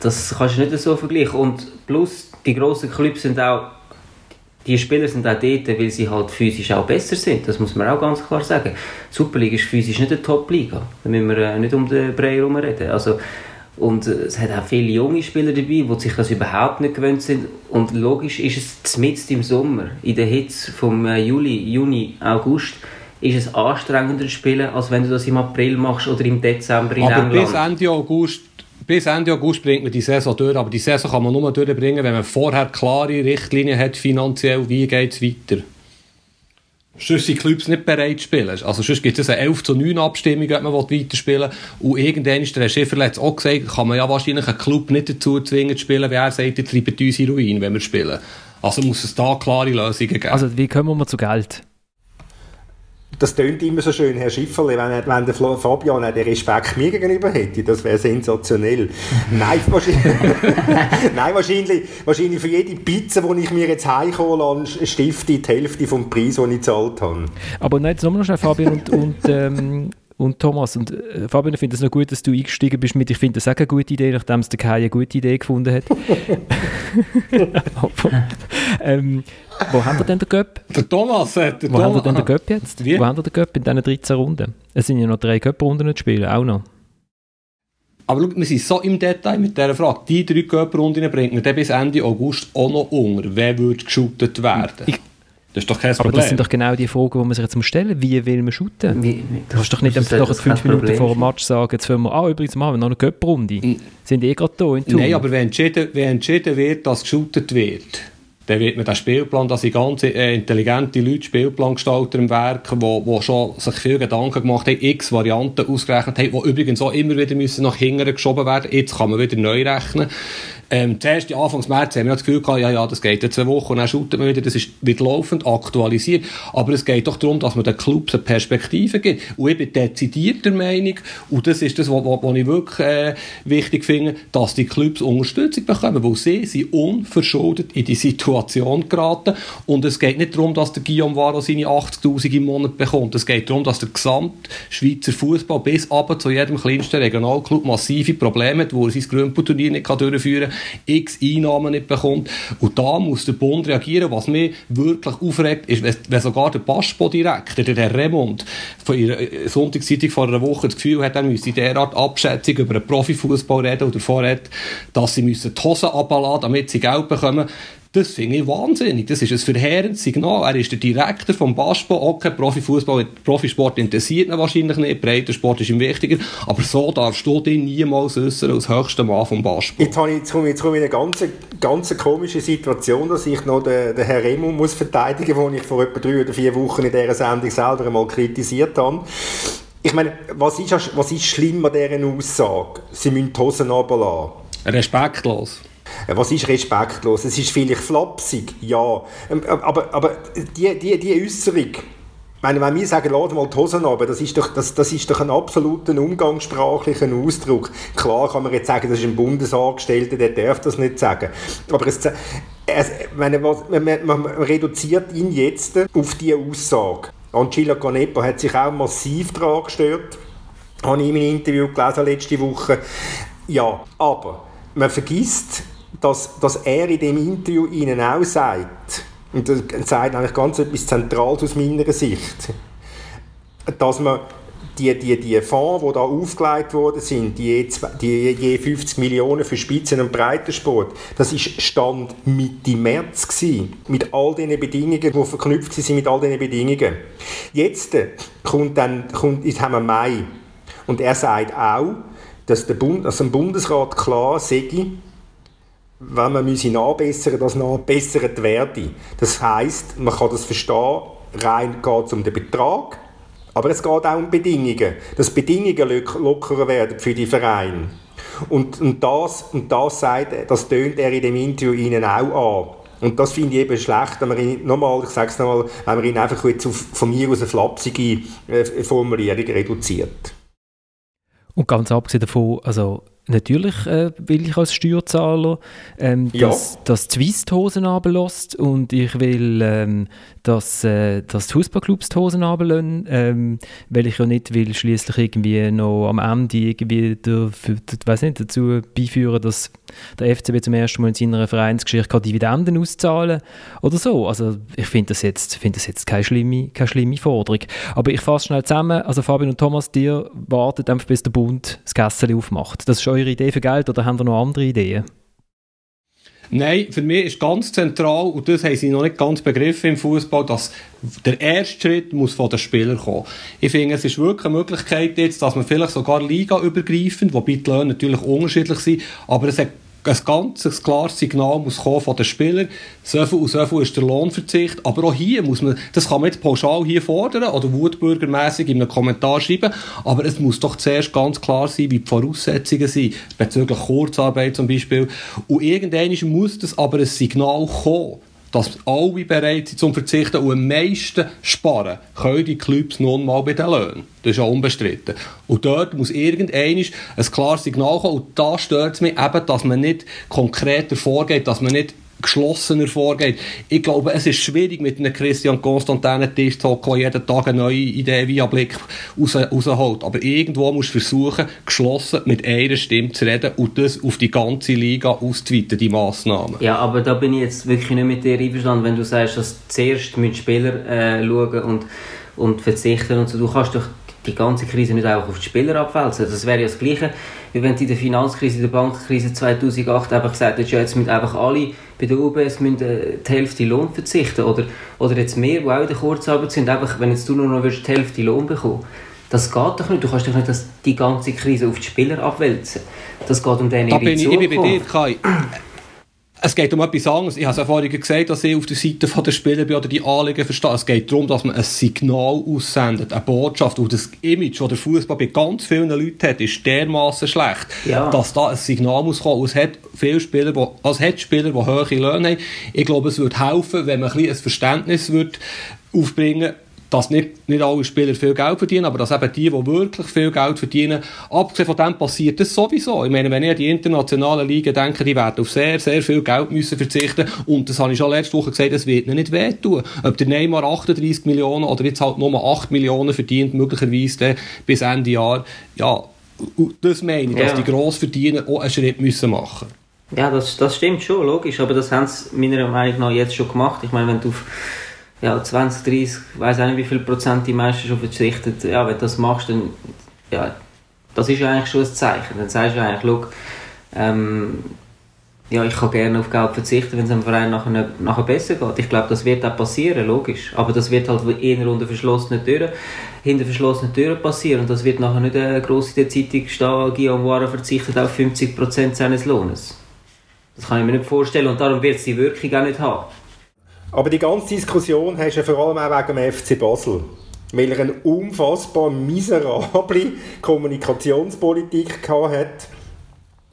Das kannst du nicht so vergleichen. Und plus, die grossen Clubs sind auch die Spieler sind auch dort, weil sie halt physisch auch besser sind. Das muss man auch ganz klar sagen. Die Superliga ist physisch nicht eine Top-Liga. Da müssen wir äh, nicht um den Brei herum reden. Also, und äh, es hat auch viele junge Spieler dabei, die sich das überhaupt nicht gewöhnt sind. Und logisch ist es mitten im Sommer, in der Hitze vom äh, Juli, Juni, August, ist es anstrengender zu spielen, als wenn du das im April machst oder im Dezember in aber England. bis Ende August bis Ende August bringt man die Saison durch, aber die Saison kann man nur durchbringen, wenn man vorher klare Richtlinien hat, finanziell, wie geht es weiter. Sonst sind Clubs nicht bereit zu spielen. Also sonst gibt es eine 11 zu 9 Abstimmung, wenn man weiterspielen will. Und irgendwann ist der Herr Schiffer jetzt auch gesagt, kann man ja wahrscheinlich einen Club nicht dazu zwingen zu spielen, wie er sagt, ihr treibt uns in Ruin, wenn wir spielen. Also muss es da klare Lösungen geben. Also wie kommen wir zu Geld? Das tönt immer so schön, Herr Schifferle, wenn, wenn der Fabian den Respekt mir gegenüber hätte, das wäre sensationell. Nein, wahrscheinlich, Nein wahrscheinlich, wahrscheinlich für jede Pizza, die ich mir jetzt heimkomme, stifte die Hälfte vom Preis, den ich gezahlt habe. Aber nein, jetzt nochmal schnell, Fabian, und, und ähm, und Thomas, und äh, Fabian, ich finde es noch gut, dass du eingestiegen bist mit, ich finde das auch eine gute Idee, nachdem es der Kai eine gute Idee gefunden hat. Ähm, wo haben wir denn den Göpp? Der Thomas hat der Wo Thomas. haben wir denn den Göpp jetzt? Wie? Wo haben wir den Göpp in diesen 13 Runden? Es sind ja noch drei Göpp-Runden zu spielen, auch noch. Aber schau, wir sind so im Detail mit dieser Frage. Die drei Göpp-Runden bringen dann bis Ende August auch noch unter. Wer würde geschootet werden? Ich, das ist doch kein Problem. Aber das sind doch genau die Fragen, die man sich jetzt stellen muss. Wie will man shooten? Wie, du kannst doch nicht einfach nach fünf Minuten Problem vor dem Match sagen, jetzt wollen wir, ah, übrigens machen wir noch eine Göpp-Runde. Sind eh gerade da in Tour. Nein, aber wenn entschieden, wenn entschieden wird, dass geshootet wird, dann wird man den Spielplan, da sind ganz äh, intelligente Leute, Spielplangestalter im Werk, die wo, wo schon sich viel Gedanken gemacht haben, x Varianten ausgerechnet haben, die übrigens auch immer wieder müssen nach hinten geschoben werden. Jetzt kann man wieder neu rechnen. Ähm, zuerst, Anfangs März, haben wir das Gefühl gehabt, ja, ja, das geht in zwei Wochen und dann shooten wir wieder, das ist, wird laufend aktualisiert. Aber es geht doch darum, dass man den Clubs eine Perspektive gibt. Und ich bin dezidiert der Meinung, und das ist das, was, was ich wirklich äh, wichtig finde, dass die Clubs Unterstützung bekommen, weil sie sind unverschuldet in die Situation geraten. Und es geht nicht darum, dass der Guillaume Varo seine 80'000 im Monat bekommt. Es geht darum, dass der gesamte Schweizer Fußball bis ab zu jedem kleinsten Regionalclub massive Probleme hat, wo er sein Grünpelturnier nicht durchführen kann x Einnahmen nicht bekommt. Und da muss der Bund reagieren. Was mich wirklich aufregt, ist, wenn sogar der Passport-Direktor, der Herr Remond, von ihrer äh, Sonntagszeitung vor einer Woche das Gefühl hat, er müsse derart Abschätzung über einen Profifußball reden oder vorhat, dass sie müssen die Hosen abladen, damit sie Geld bekommen. Das finde ich wahnsinnig. Das ist ein verheerendes Signal. Er ist der Direktor vom Baspo. Okay, Profifußball, Profisport interessiert ihn wahrscheinlich nicht. Breiter Sport ist ihm wichtiger. Aber so darfst du dich niemals äußern als höchster Mann vom Baspo. Jetzt, habe ich, jetzt komme ich in eine ganz, ganz komische Situation, dass ich noch den, den Herrn Remo muss verteidigen muss, den ich vor etwa drei oder vier Wochen in dieser Sendung selber einmal kritisiert habe. Ich meine, was ist, was ist schlimm an dieser Aussage? Sie müssen die Hosen runterlassen. Respektlos. Äh, was ist respektlos? Es ist vielleicht flapsig, ja. Ähm, äh, aber, aber die, die, die Äußerung, wenn wir sagen, lade mal die Hosen runter, das ist, doch, das, das ist doch ein absoluter umgangssprachlicher Ausdruck. Klar kann man jetzt sagen, das ist ein Bundesangestellter, der darf das nicht sagen. Aber es, es, meine, was, man, man reduziert ihn jetzt auf diese Aussage. Angela Canepa hat sich auch massiv daran gestört. Habe ich in einem Interview gelesen letzte Woche. Ja, aber man vergisst, dass, dass er in dem Interview ihnen auch sagt, und das sagt eigentlich ganz etwas Zentrales aus meiner Sicht, dass man die, die, die Fonds, die da aufgelegt worden sind, die, die je 50 Millionen für Spitzen- und Breitensport, das ist Stand Mitte März gewesen, mit all den Bedingungen, die verknüpft sind mit all diesen Bedingungen. Jetzt kommt dann, kommt, jetzt haben wir Mai und er sagt auch, dass der Bund, also dem Bundesrat klar sage, wenn man müsse nachbessern, dass nachbessert werde. Das heißt, man kann das verstehen, rein geht es um den Betrag, aber es geht auch um Bedingungen, dass Bedingungen lockerer werden für die Vereine. Und, und, das, und das sagt, das tönt er in dem Interview Ihnen auch an. Und das finde ich eben schlecht, wenn man ihn, nochmal, ich sage es nochmal, wenn man ihn einfach jetzt auf, von mir aus eine flapsige äh, Formulierung reduziert. Und ganz abgesehen davon, also natürlich äh, will ich als Steuerzahler, ähm, ja. dass, dass die Swiss die Hosen runterlässt und ich will, ähm, dass, äh, dass die Fußballclubs die Hosen runterlassen, ähm, weil ich ja nicht will schließlich irgendwie noch am Ende irgendwie der, weiß nicht, dazu beiführen, dass der FCB zum ersten Mal in seiner Vereinsgeschichte keine Dividenden auszahlen oder so. Also ich finde das jetzt, find das jetzt keine schlimme, keine schlimme Forderung. Aber ich fasse schnell zusammen, also Fabian und Thomas, dir wartet einfach, bis der Bund das Kessel aufmacht. Das ist eure Idee für Geld oder haben ihr noch andere Ideen? Nein, für mich ist ganz zentral, und das haben sie noch nicht ganz begriffen im Fußball, dass der erste Schritt muss von den Spielern kommen. Ich finde, es ist wirklich eine Möglichkeit jetzt, dass man vielleicht sogar Liga übergreifend, wobei die Löhne natürlich unterschiedlich sind, aber es hat ein ganz klares Signal muss kommen von den Spielern, so viel und so viel ist der Lohnverzicht, aber auch hier muss man, das kann man jetzt pauschal hier fordern oder wutbürgermäßig in einem Kommentar schreiben, aber es muss doch zuerst ganz klar sein, wie die Voraussetzungen sind, bezüglich Kurzarbeit zum Beispiel, und irgendwann muss das aber ein Signal kommen, dass alle bereit sind zum Verzichten und am meisten sparen können die Clubs nun mal bei den Löhnen. Das ist ja unbestritten. Und dort muss irgendein ein klares Signal kommen und da stört es mich eben, dass man nicht konkreter vorgeht, dass man nicht geschlossener vorgeht. Ich glaube, es ist schwierig mit einem Christian Constantin Tisch zu hocken, der jeden Tag eine neue Idee via Blick raus, rausholt. Aber irgendwo musst du versuchen, geschlossen mit einer Stimme zu reden und das auf die ganze Liga auszuweiten, die Massnahmen. Ja, aber da bin ich jetzt wirklich nicht mit dir einverstanden, wenn du sagst, dass zuerst mit Spieler äh, schauen und, und verzichten und so. Du kannst doch die ganze Krise nicht auch auf die Spieler abwälzen. Das wäre ja das Gleiche, wie wenn in der Finanzkrise, in der Bankenkrise 2008 einfach gesagt hättest, ja, jetzt müssen einfach alle bei der UBS müssen äh, die Hälfte Lohn verzichten. Oder, oder jetzt mehr, die auch in der Kurzarbeit sind, einfach, wenn jetzt du nur noch die Hälfte Lohn bekommen das geht doch nicht. Du kannst doch nicht das, die ganze Krise auf die Spieler abwälzen. Das geht um den Da bin ich, ich bin bei dir, Kai es geht um etwas anderes. Ich habe es vorhin gesagt, dass ich auf der Seite der Spieler bin oder die Anliegen verstehe. Es geht darum, dass man ein Signal aussendet, eine Botschaft. Und das Image, das der Fußball bei ganz vielen Leuten hat, ist dermaßen schlecht, ja. dass da ein Signal muss kommen. Und es hat viele Spieler, wo, also es hat Spieler, die hohe Löhne haben. Ich glaube, es würde helfen, wenn man ein, ein Verständnis würde aufbringen dass nicht, nicht alle Spieler viel Geld verdienen, aber dass eben die, die wirklich viel Geld verdienen, abgesehen von dem passiert das sowieso. Ich meine, wenn ich an die internationalen Ligen denke, die werden auf sehr, sehr viel Geld müssen verzichten und das habe ich schon letzte Woche gesagt, das wird ihnen nicht wehtun. Ob der Neymar 38 Millionen oder jetzt halt nur 8 Millionen verdient, möglicherweise bis Ende Jahr, ja, das meine ich, dass ja. die Grossverdiener auch einen Schritt müssen machen Ja, das, das stimmt schon, logisch, aber das haben sie meiner Meinung nach jetzt schon gemacht. Ich meine, wenn du auf ja, 20, 30, ich weiß auch nicht, wie viel Prozent die meisten schon verzichtet. Ja, wenn du das machst, dann, ja, das ist ja eigentlich schon ein Zeichen. Dann sagst du eigentlich, schau, ähm, ja, ich kann gerne auf Geld verzichten, wenn es dem Verein nachher, nachher besser geht. Ich glaube, das wird auch passieren, logisch. Aber das wird halt eher unter verschlossenen Türen, hinter verschlossenen Türen passieren. Und das wird nachher nicht äh, gross in der Zeitung stehen, Guillaume Wara verzichtet auf 50% seines Lohnes. Das kann ich mir nicht vorstellen und darum wird es die Wirkung auch nicht haben. Aber die ganze Diskussion hast du vor allem auch wegen dem FC Basel. Weil er eine unfassbar miserable Kommunikationspolitik hat.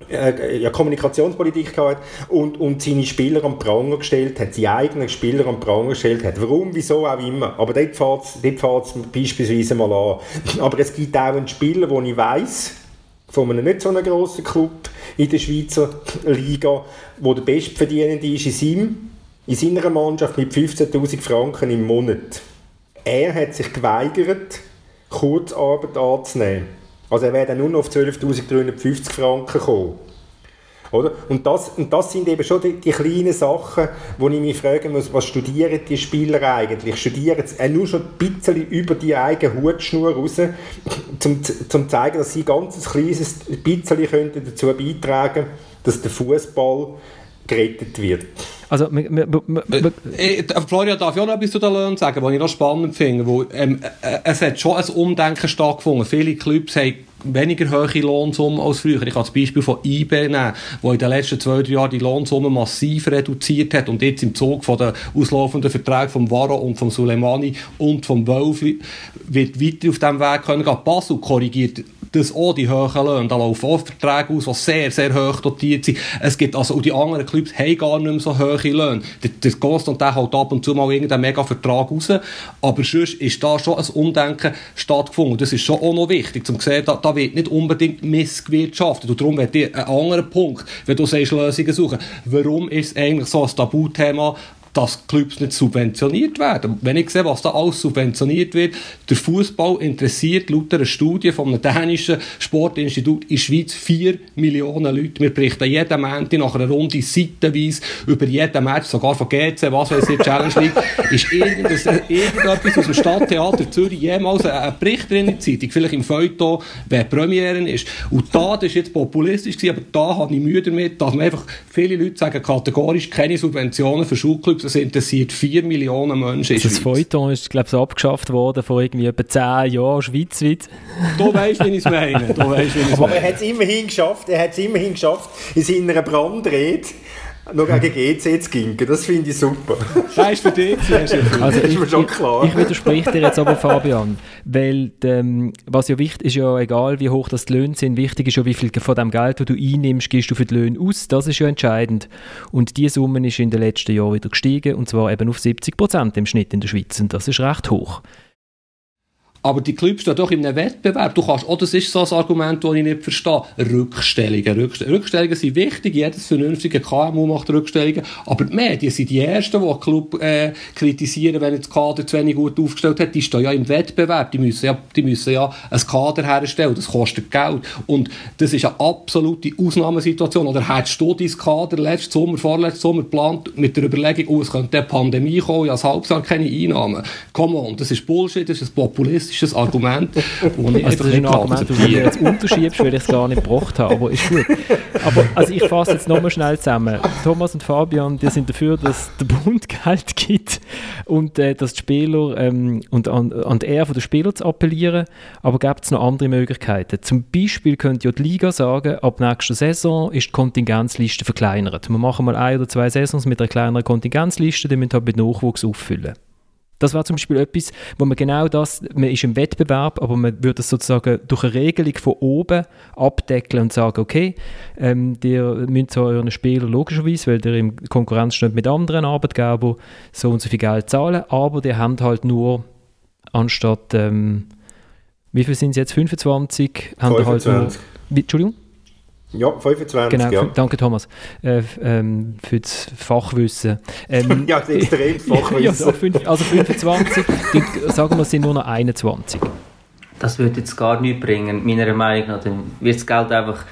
Äh, ja, Kommunikationspolitik gehabt und, und seine Spieler am Pranger gestellt hat, seine eigenen Spieler am Pranger gestellt hat. Warum, wieso auch immer. Aber dort fährt es beispielsweise mal an. Aber es gibt auch einen Spieler, den ich weiss, von einem nicht so einem grossen Club in der Schweizer Liga, wo der Bestverdienende ist in seinem in seiner Mannschaft mit 15.000 Franken im Monat. Er hat sich geweigert, Kurzarbeit anzunehmen. Also er wäre dann nur noch auf 12.350 Franken gekommen. Oder? Und, das, und das sind eben schon die, die, kleinen Sachen, wo ich mich fragen muss, was studieren die Spieler eigentlich? Studieren sie nur schon ein bisschen über die eigene Hutschnur raus, um zu zeigen, dass sie ein ganz kleines bisschen dazu beitragen können, dass der Fußball gerettet wird. Also, äh, äh, Florian, darf ich auch noch etwas zu den Löhnen sagen, was ich noch spannend finde? Wo, ähm, äh, es hat schon ein Umdenken stattgefunden. Viele Clubs haben weniger hohe Lohnsummen als früher. Ich kann das Beispiel von IB nehmen, wo in den letzten zwei, drei Jahren die Lohnsumme massiv reduziert hat und jetzt im Zug von den auslaufenden Verträgen vom Varo und vom Suleimani und vom Wolf wird weiter auf diesem Weg können gehen. Basel korrigiert das auch die hohen Löhne. Da laufen auch Verträge aus, die sehr, sehr hoch dotiert sind. Es gibt also, und die anderen Clubs haben gar nicht mehr so hohe Löhne. Der, der Ghost und der haut ab und zu mal irgendeinen Mega-Vertrag raus. Aber sonst ist da schon ein Umdenken stattgefunden. Das ist schon auch noch wichtig, um zu sehen, da, da wird nicht unbedingt missgewirtschaftet. Und darum wird ein anderer Punkt, wenn du sagst, Lösungen suchen. Warum ist es eigentlich so ein Tabuthema, dass Clubs nicht subventioniert werden. Wenn ich sehe, was da alles subventioniert wird, der Fußball interessiert laut einer Studie vom dänischen Sportinstitut in der Schweiz 4 Millionen Leute. Wir berichten jeden Montag nach einer Runde seitenweise über jeden Match, sogar von GC, was weiß ich, Challenge League, ist irgendetwas aus dem Stadttheater Zürich jemals ein Bericht drin in der Zeitung, vielleicht im Feuilleton, wer Premiere ist. Und da, das ist jetzt populistisch aber da habe ich Mühe damit, dass man einfach, viele Leute sagen kategorisch keine Subventionen für Schulclubs Es interessiert 4 Millionen Menschen in Das Feuilleton ist, glaube ich, abgeschafft worden vor irgendwie etwa 10 Jahren schweizweit. Du weißt, wie ich es meine. Du weißt, wie ich's Aber er hat es immerhin geschafft, er hat es immerhin geschafft, in seiner Brandrede noch gegen GC zu ginken. Das finde ich super. Das ist für dich. Also ist mir schon klar. Ich, ich widerspreche dir jetzt aber, Fabian, weil ähm, was ja wichtig ist, ja egal wie hoch das die Löhne sind, wichtig ist ja, wie viel von dem Geld, das du einnimmst, gehst du für die Löhne aus. Das ist ja entscheidend. Und diese Summe ist in den letzten Jahren wieder gestiegen und zwar eben auf 70 Prozent im Schnitt in der Schweiz und das ist recht hoch. Aber die Clubs stehen doch in einem Wettbewerb. Du kannst, oh, das ist so ein Argument, das ich nicht verstehe. Rückstellungen. Rückstellungen, Rückstellungen sind wichtig. Jedes vernünftige KMU macht Rückstellungen. Aber die Medien sind die Ersten, die einen Club äh, kritisieren, wenn das Kader zu wenig gut aufgestellt hat. Die stehen ja im Wettbewerb. Die müssen ja, die müssen ja ein Kader herstellen. Das kostet Geld. Und das ist eine absolute Ausnahmesituation. Oder hättest du dein Kader letzten Sommer, vorletzten Sommer geplant mit der Überlegung, oh, es könnte eine Pandemie kommen, ja, als Halbjahr keine Einnahmen. Come on, das ist Bullshit, das ist ein Populist ist ein Argument, das ich also das ist ein Argument, das du jetzt unterschiebst, weil ich es gar nicht gebracht habe, aber ist gut. Aber also ich fasse jetzt nochmal schnell zusammen. Thomas und Fabian, die sind dafür, dass der Bund Geld gibt und äh, dass die Spieler ähm, und an, an die Ehre der Spieler zu appellieren, aber gibt es noch andere Möglichkeiten. Zum Beispiel könnte ja die Liga sagen, ab nächster Saison ist die Kontingenzliste verkleinert. Wir machen mal ein oder zwei Saisons mit einer kleineren Kontingenzliste, die müssen halt mit Nachwuchs auffüllen. Das war zum Beispiel etwas, wo man genau das, man ist im Wettbewerb, aber man würde es sozusagen durch eine Regelung von oben abdecken und sagen, okay, ähm, ihr müsst zwar euren Spieler logischerweise, weil ihr in Konkurrenz steht mit anderen Arbeitgebern, so und so viel Geld zahlen, aber die haben halt nur anstatt, ähm, wie viel sind es jetzt, 25? 25. Haben halt nur, Entschuldigung? Ja, 25. Genau, ja. danke Thomas äh, ähm, für das Fachwissen. Ähm, ja, das extrem Fachwissen. ja, also 25, die, sagen wir, es sind nur noch 21. Das würde jetzt gar nichts bringen, meiner Meinung nach. Dann wird das Geld einfach,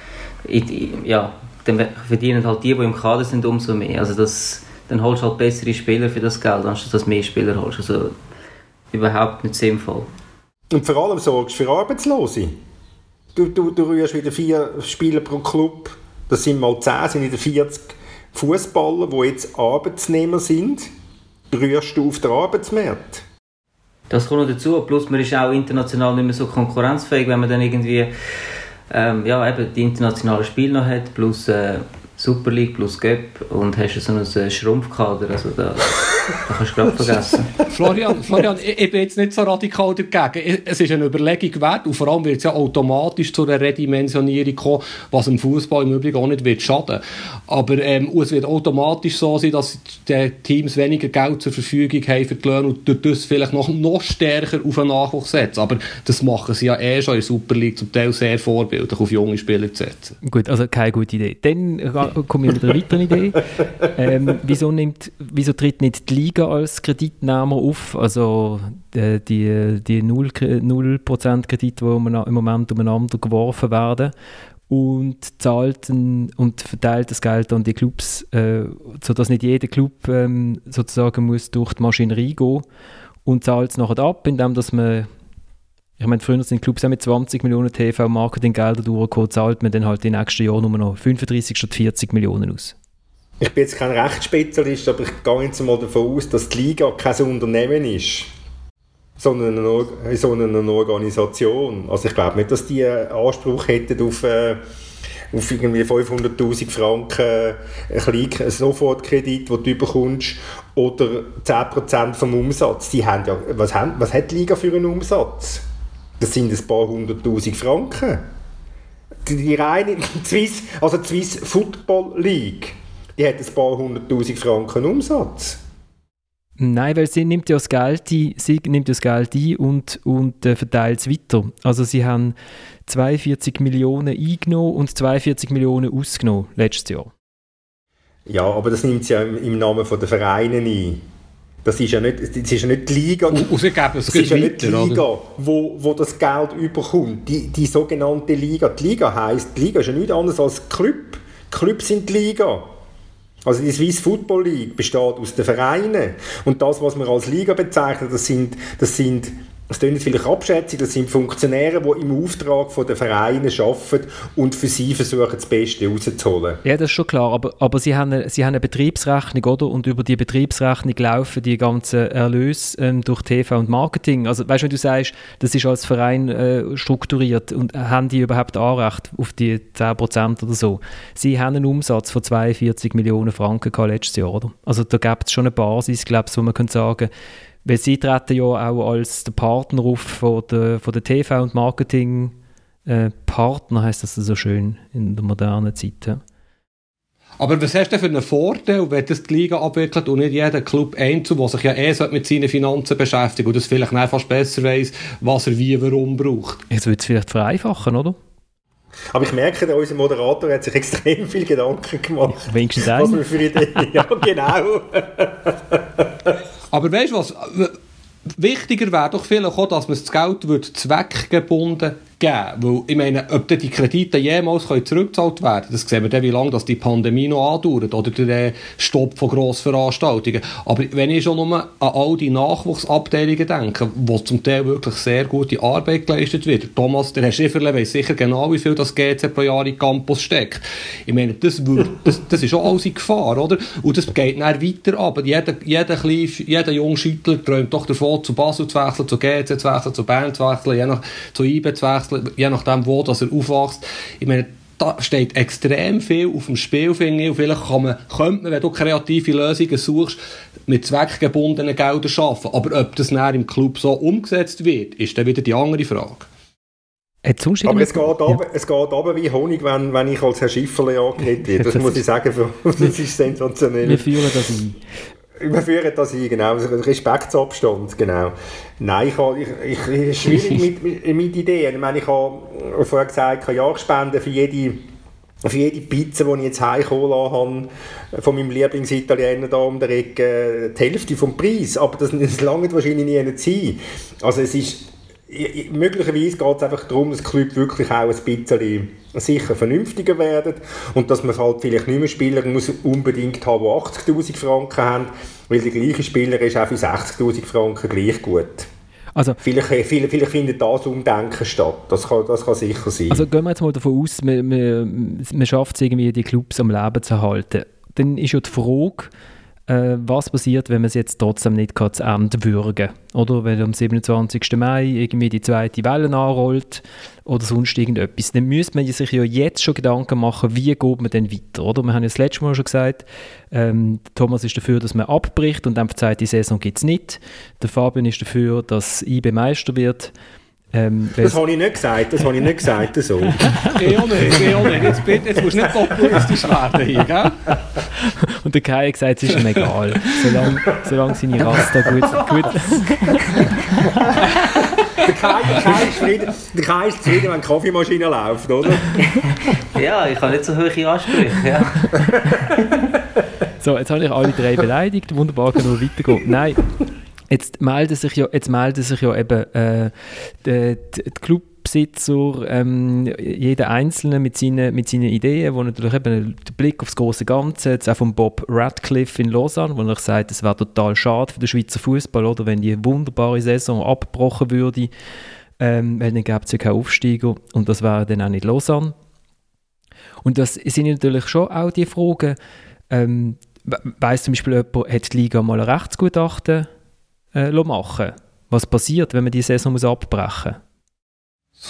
ja, dann verdienen halt die, die im Kader sind, umso mehr. Also das, dann holst du halt bessere Spieler für das Geld, anstatt dass du mehr Spieler holst. Also überhaupt nicht sinnvoll. Und vor allem sorgst du für Arbeitslose. Du, du, du rührst wieder vier Spieler pro Club. Das sind mal zehn, sind wieder 40 Fußballer, die jetzt Arbeitsnehmer sind. Rührst du auf den Arbeitsmarkt? Das kommt noch dazu. Plus man ist auch international nicht mehr so konkurrenzfähig, wenn man dann irgendwie ähm, ja, eben die internationalen Spiele noch hat, plus äh, Super League plus Göpp und hast so einen äh, Schrumpfkader. Also da, da kannst du gerade vergessen. Florian, Florian ich, ich, bin jetzt nicht so radikal dagegen. Es ist eine Überlegung wert und vor allem wird es ja automatisch zu einer Redimensionierung kommen, was im Fußball im Übrigen auch nicht wird schaden. Aber ähm, es wird automatisch so sein, dass die Teams weniger Geld zur Verfügung haben für die Löhne und durch das vielleicht noch, noch stärker auf einen Nachwuchs setzen. Aber das machen sie ja eh schon in der Super League zum Teil sehr vorbildlich, auf junge Spieler zu setzen. Gut, also keine gute Idee. Dann komme ich mit einer weiteren Idee. Ähm, wieso, nimmt, wieso tritt nicht die Liga als Kreditnehmer auf? Also äh, die, die 0%, 0 Kredite, die im Moment umeinander geworfen werden und zahlt und verteilt das Geld an die Clubs, äh, sodass nicht jeder Club ähm, sozusagen muss durch die Maschinerie gehen und zahlt es nachher ab, indem dass man ich meine, früher sind Clubs auch mit 20 Millionen TV-Marketinggelder durchgekommen, zahlt man dann halt den nächsten Jahren nur noch 35 statt 40 Millionen aus. Ich bin jetzt kein Rechtsspezialist, aber ich gehe jetzt mal davon aus, dass die Liga kein Unternehmen ist, sondern eine, sondern eine Organisation. Also ich glaube nicht, dass die Anspruch hätten auf, äh, auf irgendwie 500'000 Franken einen Sofortkredit, den du bekommst, oder 10% vom Umsatz. Die haben ja, was, haben, was hat die Liga für einen Umsatz? Das sind ein paar hunderttausend Franken. Die, die reine Swiss, also die Swiss Football League, die hat ein paar hunderttausend Franken Umsatz. Nein, weil sie nimmt ja das Geld ein, sie nimmt das Geld ein und, und äh, verteilt es weiter. Also sie haben 42 Millionen eingenommen und 42 Millionen ausgenommen letztes Jahr. Ja, aber das nimmt sie ja im, im Namen der Vereine ein. Das ist ja nicht, das ist ja nicht die Liga, Ausgegeben, das ist ja nicht die Liga, wo, wo das Geld überkommt. Die, die sogenannte Liga. Die Liga heisst, die Liga ist ja nichts anderes als Club. Clubs sind die Liga. Also die Swiss Football League besteht aus den Vereinen. Und das, was man als Liga bezeichnet, das sind, das sind das klingt vielleicht abschätzig, das sind Funktionäre, die im Auftrag der Vereine arbeiten und für sie versuchen, das Beste rauszuholen. Ja, das ist schon klar, aber, aber sie, haben eine, sie haben eine Betriebsrechnung, oder? Und über die Betriebsrechnung laufen die ganzen Erlöse ähm, durch TV und Marketing. Also, weißt du, wenn du sagst, das ist als Verein äh, strukturiert und haben die überhaupt Anrecht auf die 10% oder so? Sie haben einen Umsatz von 42 Millionen Franken letztes Jahr, oder? Also, da gibt es schon eine Basis, glaube ich, wo man könnte sagen weil sie treten ja auch als der Partner auf von der, von der TV- und Marketing-Partner, äh, heißt das so schön in der modernen Zeit. Ja. Aber was hast du für einen Vorteil, wenn das die Liga abwickelt und nicht jeder Club einzeln, der sich ja eh mit seinen Finanzen beschäftigt und das vielleicht fast besser weiß, was er wie warum braucht? Jetzt würde es vielleicht vereinfachen, oder? Aber ich merke, unser Moderator hat sich extrem viel Gedanken gemacht. Wenigstens ein. Was wir für Ideen. Ja, genau. Aber weißt du was? Wichtiger wäre doch vielleicht auch, dass man das Geld wird zweckgebunden geben Weil, ich meine, ob die Kredite jemals zurückgezahlt werden können, das sehen wir dann, wie lange die Pandemie noch andauert oder der Stopp von Grossveranstaltungen. Aber wenn ich schon nur an all die Nachwuchsabteilungen denke, wo zum Teil wirklich sehr gute Arbeit geleistet wird. Thomas, der Herr Schifferle weiß sicher genau, wie viel das GC pro Jahr in Campus steckt. Ich meine, das, wird, das, das ist schon alles in Gefahr, oder? Und das geht dann weiter ab. Jeder, jeder, kleine, jeder junge Schüttler träumt doch davon, zu Basel zu wechseln, zu GC zu wechseln, zu Bern zu wechseln, je nach, zu IBE zu wechseln wechseln, je nachdem, wo dass er aufwächst. Ich meine, da steht extrem viel auf dem Spiel, finde ich. Und vielleicht kann man, könnte man, wenn du kreative Lösungen suchst, mit zweckgebundenen Geldern arbeiten. Aber ob das näher im Club so umgesetzt wird, ist dann wieder die andere Frage. Aber es geht, aber, es geht aber wie Honig, wenn, wenn ich als Herr Schifferle angeredet werde. Das, das muss ich sagen, das ist sensationell. Wir führen das ein wir führen das ein, genau. Also Respektsabstand, genau. Nein, ich habe, ich, ich, ist schwierig mit, mit, Ideen. Ich meine, ich habe vorher gesagt, ich kann Jahresspenden für jede, für jede Pizza, die ich jetzt heimgeholt habe, von meinem Lieblingsitaliener da um der Ecke, die Hälfte vom Preis. Aber das, das lange wahrscheinlich nie sein. Also es ist, möglicherweise geht es einfach darum, dass Club wirklich auch ein bisschen sicher vernünftiger werden und dass man halt vielleicht nicht mehr Spieler muss unbedingt haben, die 80'000 Franken haben, weil der gleiche Spieler ist auch für 60'000 Franken gleich gut. Also, vielleicht, vielleicht, vielleicht findet das Umdenken statt. Das kann, das kann sicher sein. Also gehen wir jetzt mal davon aus, man, man, man schafft es irgendwie, die Clubs am Leben zu halten. Dann ist ja die Frage, äh, was passiert, wenn man es jetzt trotzdem nicht zu Ende würgen Oder wenn am 27. Mai irgendwie die zweite Welle anrollt oder sonst irgendetwas. Dann müsste man sich ja jetzt schon Gedanken machen, wie geht man denn weiter, oder? Wir haben ja das letzte Mal schon gesagt, ähm, Thomas ist dafür, dass man abbricht und einfach sagt, die Saison gibt es nicht. Der Fabian ist dafür, dass IB Meister wird. Ähm, das habe ich nicht gesagt, das habe ich nicht gesagt, so. nicht, nicht. Jetzt, jetzt musst du nicht populistisch werden hier, gell? Und der Kai hat gesagt, es ist ihm egal, solange, solange seine Rasta gut... gut der, Kai, der, Kai ist zufrieden, der Kai ist zufrieden, wenn die Kaffeemaschine läuft, oder? ja, ich habe nicht so hohe Ansprüche, ja. So, jetzt habe ich alle drei beleidigt, wunderbar, kann nur weitergehen. Nein, Jetzt melden sich ja, jetzt melden sich ja eben äh, die, die Clubbesitzer, ähm, jeder Einzelne mit seinen, mit seinen Ideen, wo natürlich eben der Blick aufs große Ganze, jetzt auch von Bob Radcliffe in Lausanne, wo er sagt, es wäre total schade für den Schweizer Fußball, oder wenn die wunderbare Saison abgebrochen würde, ähm, weil dann gäbe es ja keinen Aufsteiger und das wäre dann auch nicht Lausanne. Und das sind natürlich schon auch die Fragen, ähm, weiss zum Beispiel jemand, hat die Liga mal ein Rechtsgutachten äh, machen Was passiert, wenn man die Saison muss abbrechen muss?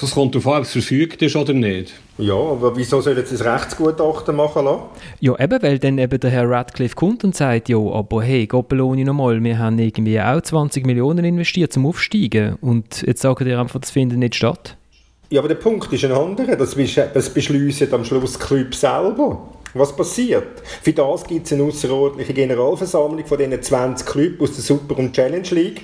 Es kommt darauf an, ob es verfügt ist oder nicht. Ja, aber wieso soll jetzt ein Rechtsgutachten machen lassen? Ja, eben, weil dann eben der Herr Radcliffe kommt und sagt, ja, aber hey, Goppeloni nochmal, wir haben irgendwie auch 20 Millionen investiert zum Aufsteigen und jetzt sagen die einfach, das findet nicht statt. Ja, aber der Punkt ist ein anderer, das, das beschließt am Schluss der Club selber. Was passiert? Für das gibt es eine außerordentliche Generalversammlung von diesen 20 Clubs aus der Super- und Challenge League,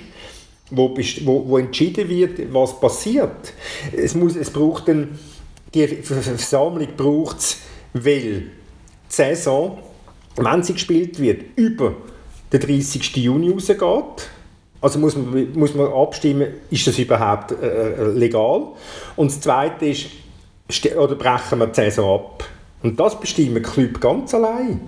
wo, wo, wo entschieden wird, was passiert. Es, muss, es braucht ein, die Versammlung braucht es, weil die Saison, wenn sie gespielt wird, über den 30. Juni rausgeht. Also muss man, muss man abstimmen, ist das überhaupt äh, äh legal? Und das Zweite ist, oder brechen wir die Saison ab? Und das bestimmen Club ganz allein.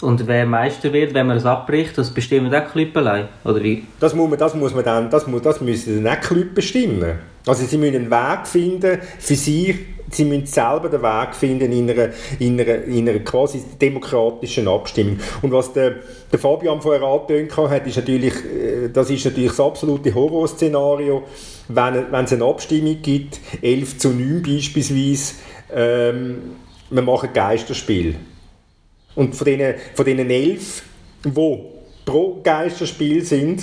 Und wer Meister wird, wenn man es abbricht, das bestimmen auch Club allein, oder wie? Das muss man, das muss man dann, das, muss, das müssen dann auch Club bestimmen. Also sie müssen einen Weg finden für sich, sie müssen selber den Weg finden in einer, in einer, in einer quasi demokratischen Abstimmung. Und was der, der Fabian vorher angetönt hat, ist natürlich, äh, das ist natürlich das absolute Horrorszenario, wenn, wenn es eine Abstimmung gibt, 11 zu 9 beispielsweise, ähm, wir machen Geisterspiel. Und von diesen, von diesen elf, die pro Geisterspiel sind,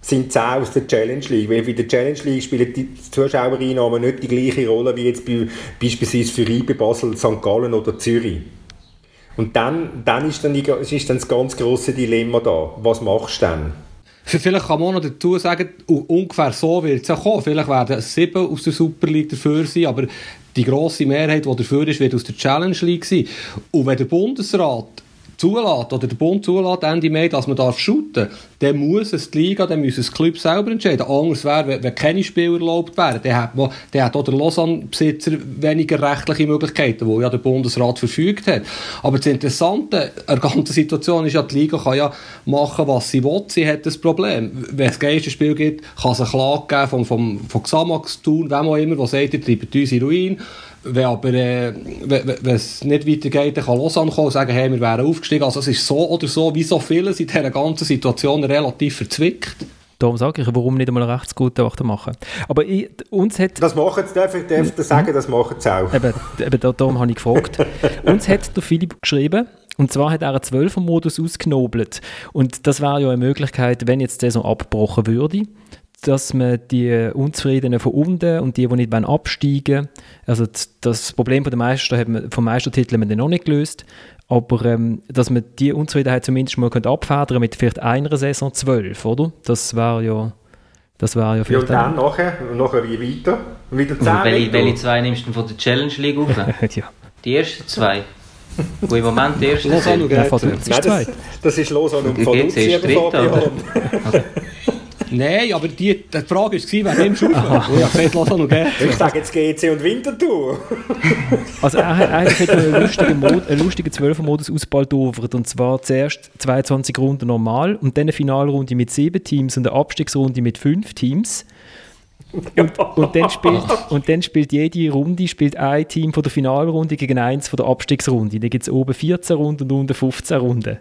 sind 10 aus der Challenge League. Weil bei der Challenge League spielen die Zuschauereinnahmen nicht die gleiche Rolle wie jetzt bei, beispielsweise für IBE, Basel, St. Gallen oder Zürich. Und dann, dann ist, dann ist dann das ganz große Dilemma da. Was machst du dann? Vielleicht kann man auch noch dazu sagen, ungefähr so wird es auch kommen. Vielleicht werden sieben aus der Super League dafür sein, aber die grosse Mehrheit, die dafür ist, wird aus der Challenge League sein. Und wenn der Bundesrat zulässt, oder der Bund zulässt, Ende Mai, dass man darf shooten dann muss es die Liga, dann muss es das Club selber entscheiden. Anders wäre, wenn, wenn keine Spieler erlaubt wären, dann hat, hat auch der Lausanne-Besitzer weniger rechtliche Möglichkeiten, wo ja der Bundesrat verfügt hat. Aber das Interessante an der ganzen Situation ist ja, die Liga kann ja machen, was sie will. Sie hat das Problem. Wenn es ein Spiel gibt, kann es eine Klage geben vom, vom, vom Xamax, Thun, wem auch immer, der sagt, ihr treibt uns in Ruin. Wenn aber äh, wenn es nicht weitergeht, dann kann Lausanne kommen und sagen, hey, wir wären aufgestiegen. Also es ist so oder so, wie so vieles in dieser ganzen Situation relativ verzwickt. Darum sage ich, warum nicht einmal ein Rechtsgutachten machen. Aber ich, uns hat... Das machen sie, darf ich, darf ich sagen, das machen sie auch. Eben, eben darum habe ich gefragt. uns hat der Philipp geschrieben, und zwar hat er einen 12er-Modus ausgenobelt. Und das wäre ja eine Möglichkeit, wenn jetzt der so abgebrochen würde, dass man die Unzufriedenen von unten und die, die nicht absteigen wollen, also das Problem von der Meister hat man, vom Meistertitel haben wir noch nicht gelöst, aber ähm, dass man die Unzufriedenheit zumindest mal abfedern mit vielleicht einer Saison zwölf, oder? Das wäre ja das wäre ja vielleicht... Ja, und dann nachher, nachher wie weiter? Wieder zehn welche, welche zwei nimmst du von der Challenge League auf? ja. Die ersten zwei? Wo im Moment die ersten sind? Nein, das, das ist Lausanne und Vaduz, Fabian. Nein, aber die, die Frage war, wer nimmst du auf? Ich habe gesagt, Lausanne und GC. Ich sage jetzt GC und Winterthur. also er, er hat einen lustigen, Mod, einen lustigen 12er-Modus ausbaldovert und zwar zuerst 22 Runden normal und dann eine Finalrunde mit sieben Teams und eine Abstiegsrunde mit fünf Teams. Und, und, dann spielt, und dann spielt jede Runde spielt ein Team von der Finalrunde gegen eins von der Abstiegsrunde. Dann gibt es oben 14 Runden und unten 15 Runden.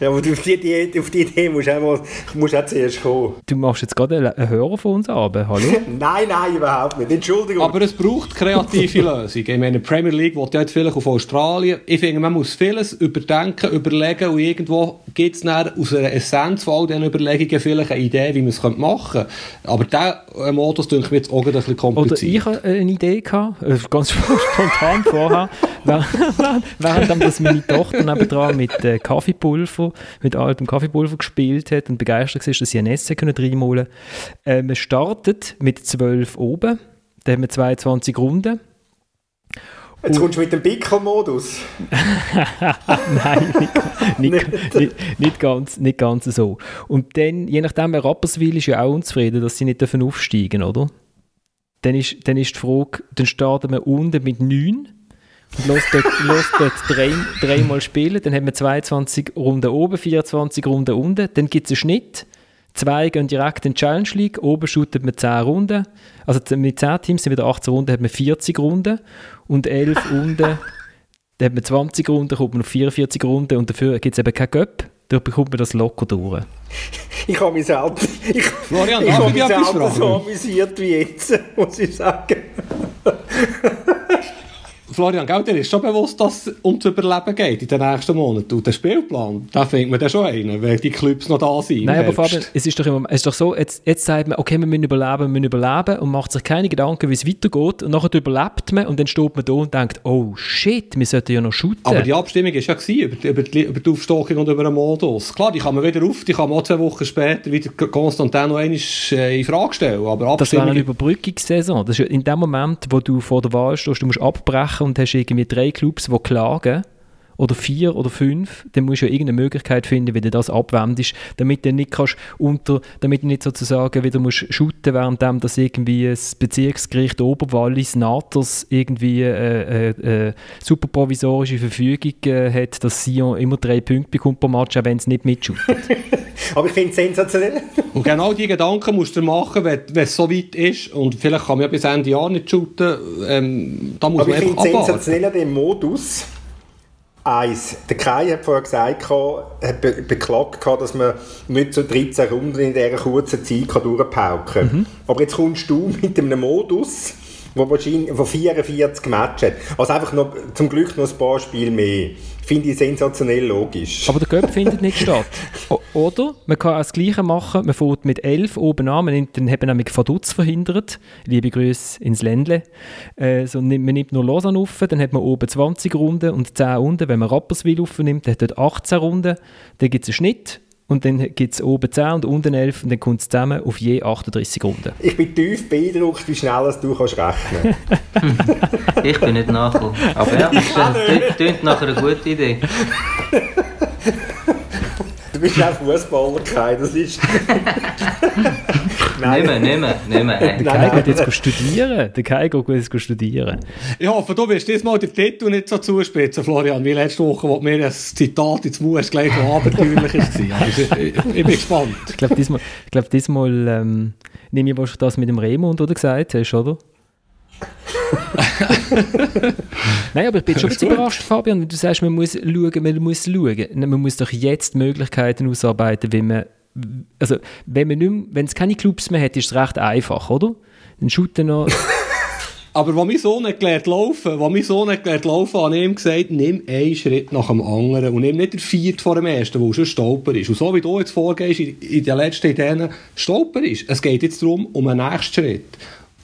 Ja, aber auf die, die, auf die Idee musst du auch, musst auch zuerst kommen. Du machst jetzt gerade einen Hörer von uns ab, hallo? nein, nein, überhaupt nicht. Entschuldigung. Aber es braucht kreative Lösungen. Ich meine, die Premier League will jetzt vielleicht auf Australien. Ich finde, man muss vieles überdenken, überlegen und irgendwo gibt es aus einer Essenz von all diesen Überlegungen vielleicht eine Idee, wie man es machen könnte. Aber dieser Modus denke ich mir jetzt auch ein bisschen kompliziert. Oder ich hatte eine Idee, gehabt, äh, ganz spontan vorher, während, während das meine Tochter nebendran mit mit mit altem Kaffeepulver gespielt hat und begeistert war, dass sie ein Essen reinmalen können. Äh, man startet mit 12 oben, dann haben wir 22 Runden. Jetzt kommst du mit dem Pickel-Modus. Nein, nicht, nicht, nicht, nicht, ganz, nicht ganz so. Und dann, je nachdem, wer Rapperswil ist ja auch unzufrieden, dass sie nicht aufsteigen dürfen, oder? Dann ist, dann ist die Frage, dann starten wir unten mit 9 und los dort, los dort drei, dreimal spielen, dann haben wir 22 Runden oben, 24 Runden unten, dann gibt es einen Schnitt. Zwei gehen direkt in die Challenge League, oben shootet man 10 Runden. Also mit 10 Teams sind wieder 18 Runden, hat man 40 Runden. Und 11 Runden, dann hat man 20 Runden, kommt man auf 44 Runden und dafür gibt es eben kein Göpp. Da bekommt man das locker durch. Ich habe mich selten, ich, Florian, ich habe mich selten so amüsiert wie jetzt, muss ich sagen. Florian, gell, dir ist schon bewusst, dass es ums Überleben geht in den nächsten Monaten. Und der Spielplan, da findet man dann schon einen, weil die Clubs noch da sind. Nein, aber Fabian, es ist doch, immer, es ist doch so, jetzt, jetzt sagt man, okay, wir müssen überleben, wir müssen überleben und macht sich keine Gedanken, wie es weitergeht. Und nachher überlebt man und dann steht man da und denkt, oh shit, wir sollten ja noch shooten. Aber die Abstimmung war ja gewesen, über, über, die, über die Aufstockung und über den Modus. Klar, die kann man wieder auf, die kann man auch zwei Wochen später wieder Konstantin noch einmal äh, in Frage stellen. Aber das wäre eine Überbrückungssaison. Das ist in dem Moment, wo du vor der Wahl stehst, du musst abbrechen und hast irgendwie drei Clubs, die klagen oder vier oder fünf, dann musst du ja irgendeine Möglichkeit finden, wie du das abwendest, damit du nicht kannst unter, damit du nicht sozusagen wieder musst shooten, während das irgendwie das Bezirksgericht Oberwallis Natters irgendwie äh, äh, äh, super provisorische Verfügung äh, hat, dass Sion immer drei Punkte bekommt pro Match, auch wenn es nicht mitshootet. Aber ich finde es sensationell. Und genau diese Gedanken musst du machen, wenn, wenn es so weit ist und vielleicht kann man ja bis Ende Jahr nicht shooten, ähm, da muss Aber man ich einfach finde es abwarten. sensationell an dem Modus, eins. Der Kai hat vorher gesagt, hat be beklagt, dass man nicht so 13 Runden in dieser kurzen Zeit kann durchpauken kann. Mhm. Aber jetzt kommst du mit einem Modus, wo wahrscheinlich wo 44 Matches hat. Also einfach noch, zum Glück noch ein paar Spiele mehr. Finde ich sensationell logisch. Aber der Göpp findet nicht statt. O oder? Man kann auch das Gleiche machen, man fährt mit 11 oben an, man nimmt dann eben nämlich Vaduz verhindert, liebe Grüße ins Ländle, äh, so nimmt, man nimmt nur Lausanne auf, dann hat man oben 20 Runden und 10 unten, wenn man Rapperswil aufnimmt, dann hat dort 18 Runden, dann gibt es einen Schnitt und dann gibt es oben 10 und unten 11 und dann kommt es zusammen auf je 38 Runden. Ich bin tief beeindruckt, wie schnell du kannst rechnen Ich bin nicht nachgekommen. Aber ja, das klingt- klingt nachher eine gute Idee. Du bist auch Fußballer, Kai, das ist... Nicht mehr. Hey. Der Kai geht jetzt go studieren. Der Kai geht jetzt go studieren. Ich hoffe, du wirst diesmal den Titel nicht so zuspitzen, Florian, wie letzte Woche, wo mir ein Zitat ins hast gelegt, das abenteuerlich war. Also, ich, ich, bin gespannt. Ich glaube, diesmal, ich glaub, diesmal ähm, nehme ich wahrscheinlich das mit dem Raymond, oder gesagt hast, oder? Nein, aber ich bin schon ein bisschen überrascht, Fabian, wenn du sagst, man muss schauen, man muss schauen. Man muss doch jetzt Möglichkeiten ausarbeiten, wie man, also wenn man nicht mehr, wenn es keine Clubs mehr hat, ist es recht einfach, oder? Dann shooten noch, Aber als mein Sohn gelernt laufen, als mein Sohn gelernt laufen, habe ich ihm gesagt, nimm einen Schritt nach dem anderen und nimm nicht den vierten vor dem ersten, wo schon Stolper ist. Und so wie du jetzt vorgehst, in, in den letzten Ideen, Stolper ist. Es geht jetzt darum, um einen nächsten Schritt.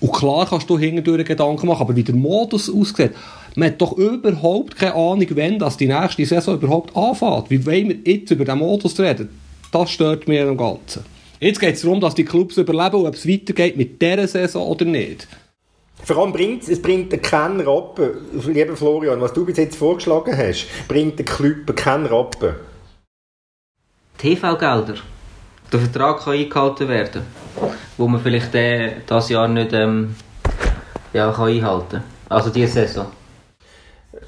Und klar kannst du hintendurch Gedanken machen, aber wie der Modus aussieht, man hat doch überhaupt keine Ahnung, wenn das die nächste Saison überhaupt anfängt. Wie wollen wir jetzt über den Modus reden? Das stört mir am Ganzen. Jetzt geht es darum, dass die Clubs überleben und ob es weitergeht mit dieser Saison oder nicht. Vor allem bringt es bringt keinen Rappen, lieber Florian, was du bis jetzt vorgeschlagen hast, bringt den Club keinen Rappen. TV-Gelder. Der Vertrag kann eingehalten werden, wo man vielleicht äh, das Jahr nicht ähm, ja, kann einhalten kann. Also diese Saison.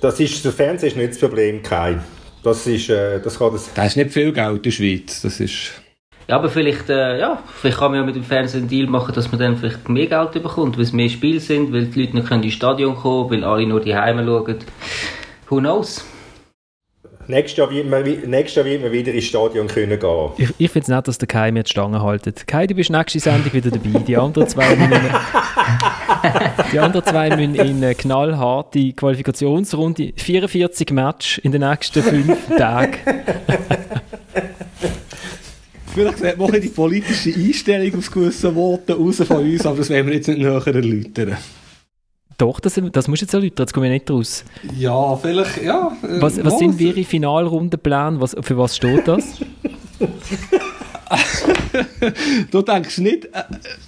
Das ist, der Fernsehen ist nicht das Problem, Kai. Das ist, äh, das kann das... Das ist nicht viel Geld in der Schweiz. Das ist... Ja, aber vielleicht, äh, ja, vielleicht kann man ja mit dem Fernsehen einen Deal machen, dass man dann vielleicht mehr Geld bekommt, weil es mehr Spiele sind, weil die Leute nicht können ins Stadion kommen weil alle nur die Heime schauen. Who knows? Nächstes Jahr, wird man, wi- nächstes Jahr wird man wieder ins Stadion können gehen. ich, ich finde es nett, dass der Kai mir die Stange haltet. Kai, du bist nächste Sendung wieder dabei. Die anderen zwei müssen, die anderen zwei müssen in eine knallharte Qualifikationsrunde, 44 Match in den nächsten fünf Tagen. Vielleicht sieht man die politische Einstellung aus gewissen Worten raus von uns, aber das werden wir jetzt nicht näher erläutern. Doch, das, das musst du jetzt erläutern, jetzt komme ich nicht raus. Ja, vielleicht, ja. äh, Was, was sind Ihre Finalrundenpläne? Was, für was steht das? Du denkst nicht äh,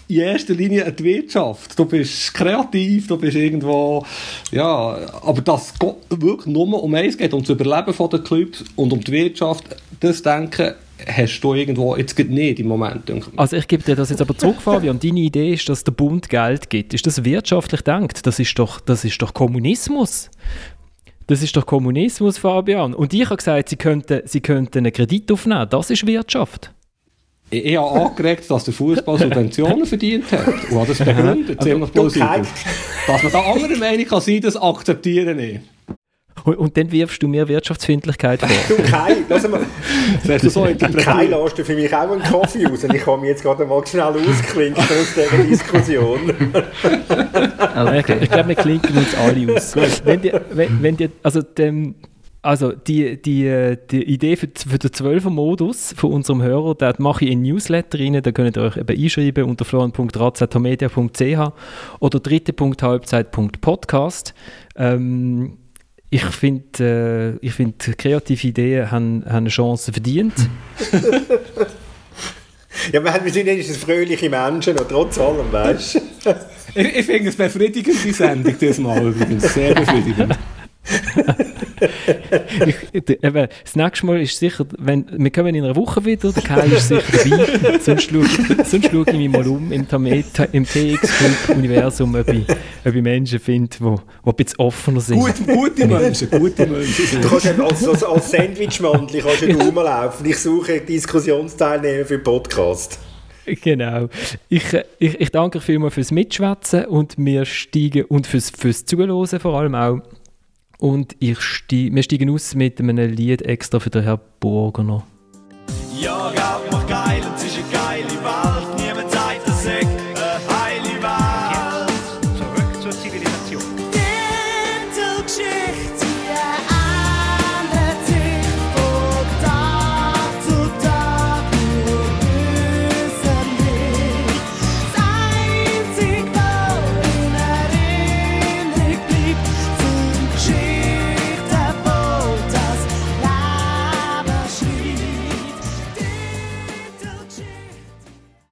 in erster Linie an die Wirtschaft. Du bist kreativ, du bist irgendwo, ja, aber das geht wirklich nur um eins geht, um das Überleben den Clubs und um die Wirtschaft. Das Denken hast du irgendwo jetzt gerade nicht im Moment. denke ich. Also ich gebe dir das jetzt aber zurück, Fabian. Deine Idee ist, dass der Bund Geld gibt. Ist das wirtschaftlich denkt? Das ist doch, das ist doch Kommunismus. Das ist doch Kommunismus, Fabian. Und ich habe gesagt, sie könnten, sie könnten einen Kredit aufnehmen. Das ist Wirtschaft. Ich, ich habe angeregt, dass der Fußball Subventionen verdient hat. Und habe das begründet, ziemlich Du, plausibel. Kai, Dass man da anderer Meinung kann sein, das akzeptiere ich. Und, und dann wirfst du mir Wirtschaftsfindlichkeit vor. du Kai, lass mal, Das hast du so Kai lässt du für mich auch einen Kaffee aus und ich kann mich jetzt gerade mal schnell ausklinken aus dieser Diskussion. Ich, Okay. ich glaube, wir klinken uns alle aus. wenn die, wenn, wenn die, also, dem, also die, die, die Idee für, für den 12er-Modus von unserem Hörer, den mache ich in Newsletter rein, da könnt ihr euch eben einschreiben unter florian.razatomedia.ch oder dritte.halbzeit.podcast. Ähm, ich finde, äh, ich find, kreative Ideen haben, haben eine Chance verdient. Ja, wir wir sind wenigstens fröhliche Menschen und trotz allem, weißt du? Ich, ich finde es befriedigend, die Sendung diesmal übrigens. Sehr befriedigend. ich, eben, das nächste Mal ist sicher, wenn, wir kommen in einer Woche wieder, der Kai ist sicher dabei, sonst schaue, sonst schaue ich mich mal um im, im TX-Universum, ob ich, ob ich Menschen finde, die, ein bisschen offener sind. Gut, gute Menschen, gute Menschen. Du kannst eben als, als, als Sandwichmandel kannst du rumlaufen. Ich suche Diskussionsteilnehmer für den Podcast. Genau. Ich, ich, ich danke vielmals fürs Mitschwätzen und wir steigen und fürs, fürs Zuhören vor allem auch. Und ich steig, wir steigen aus mit einem Lied extra für den Herrn Burgener. Ja, gab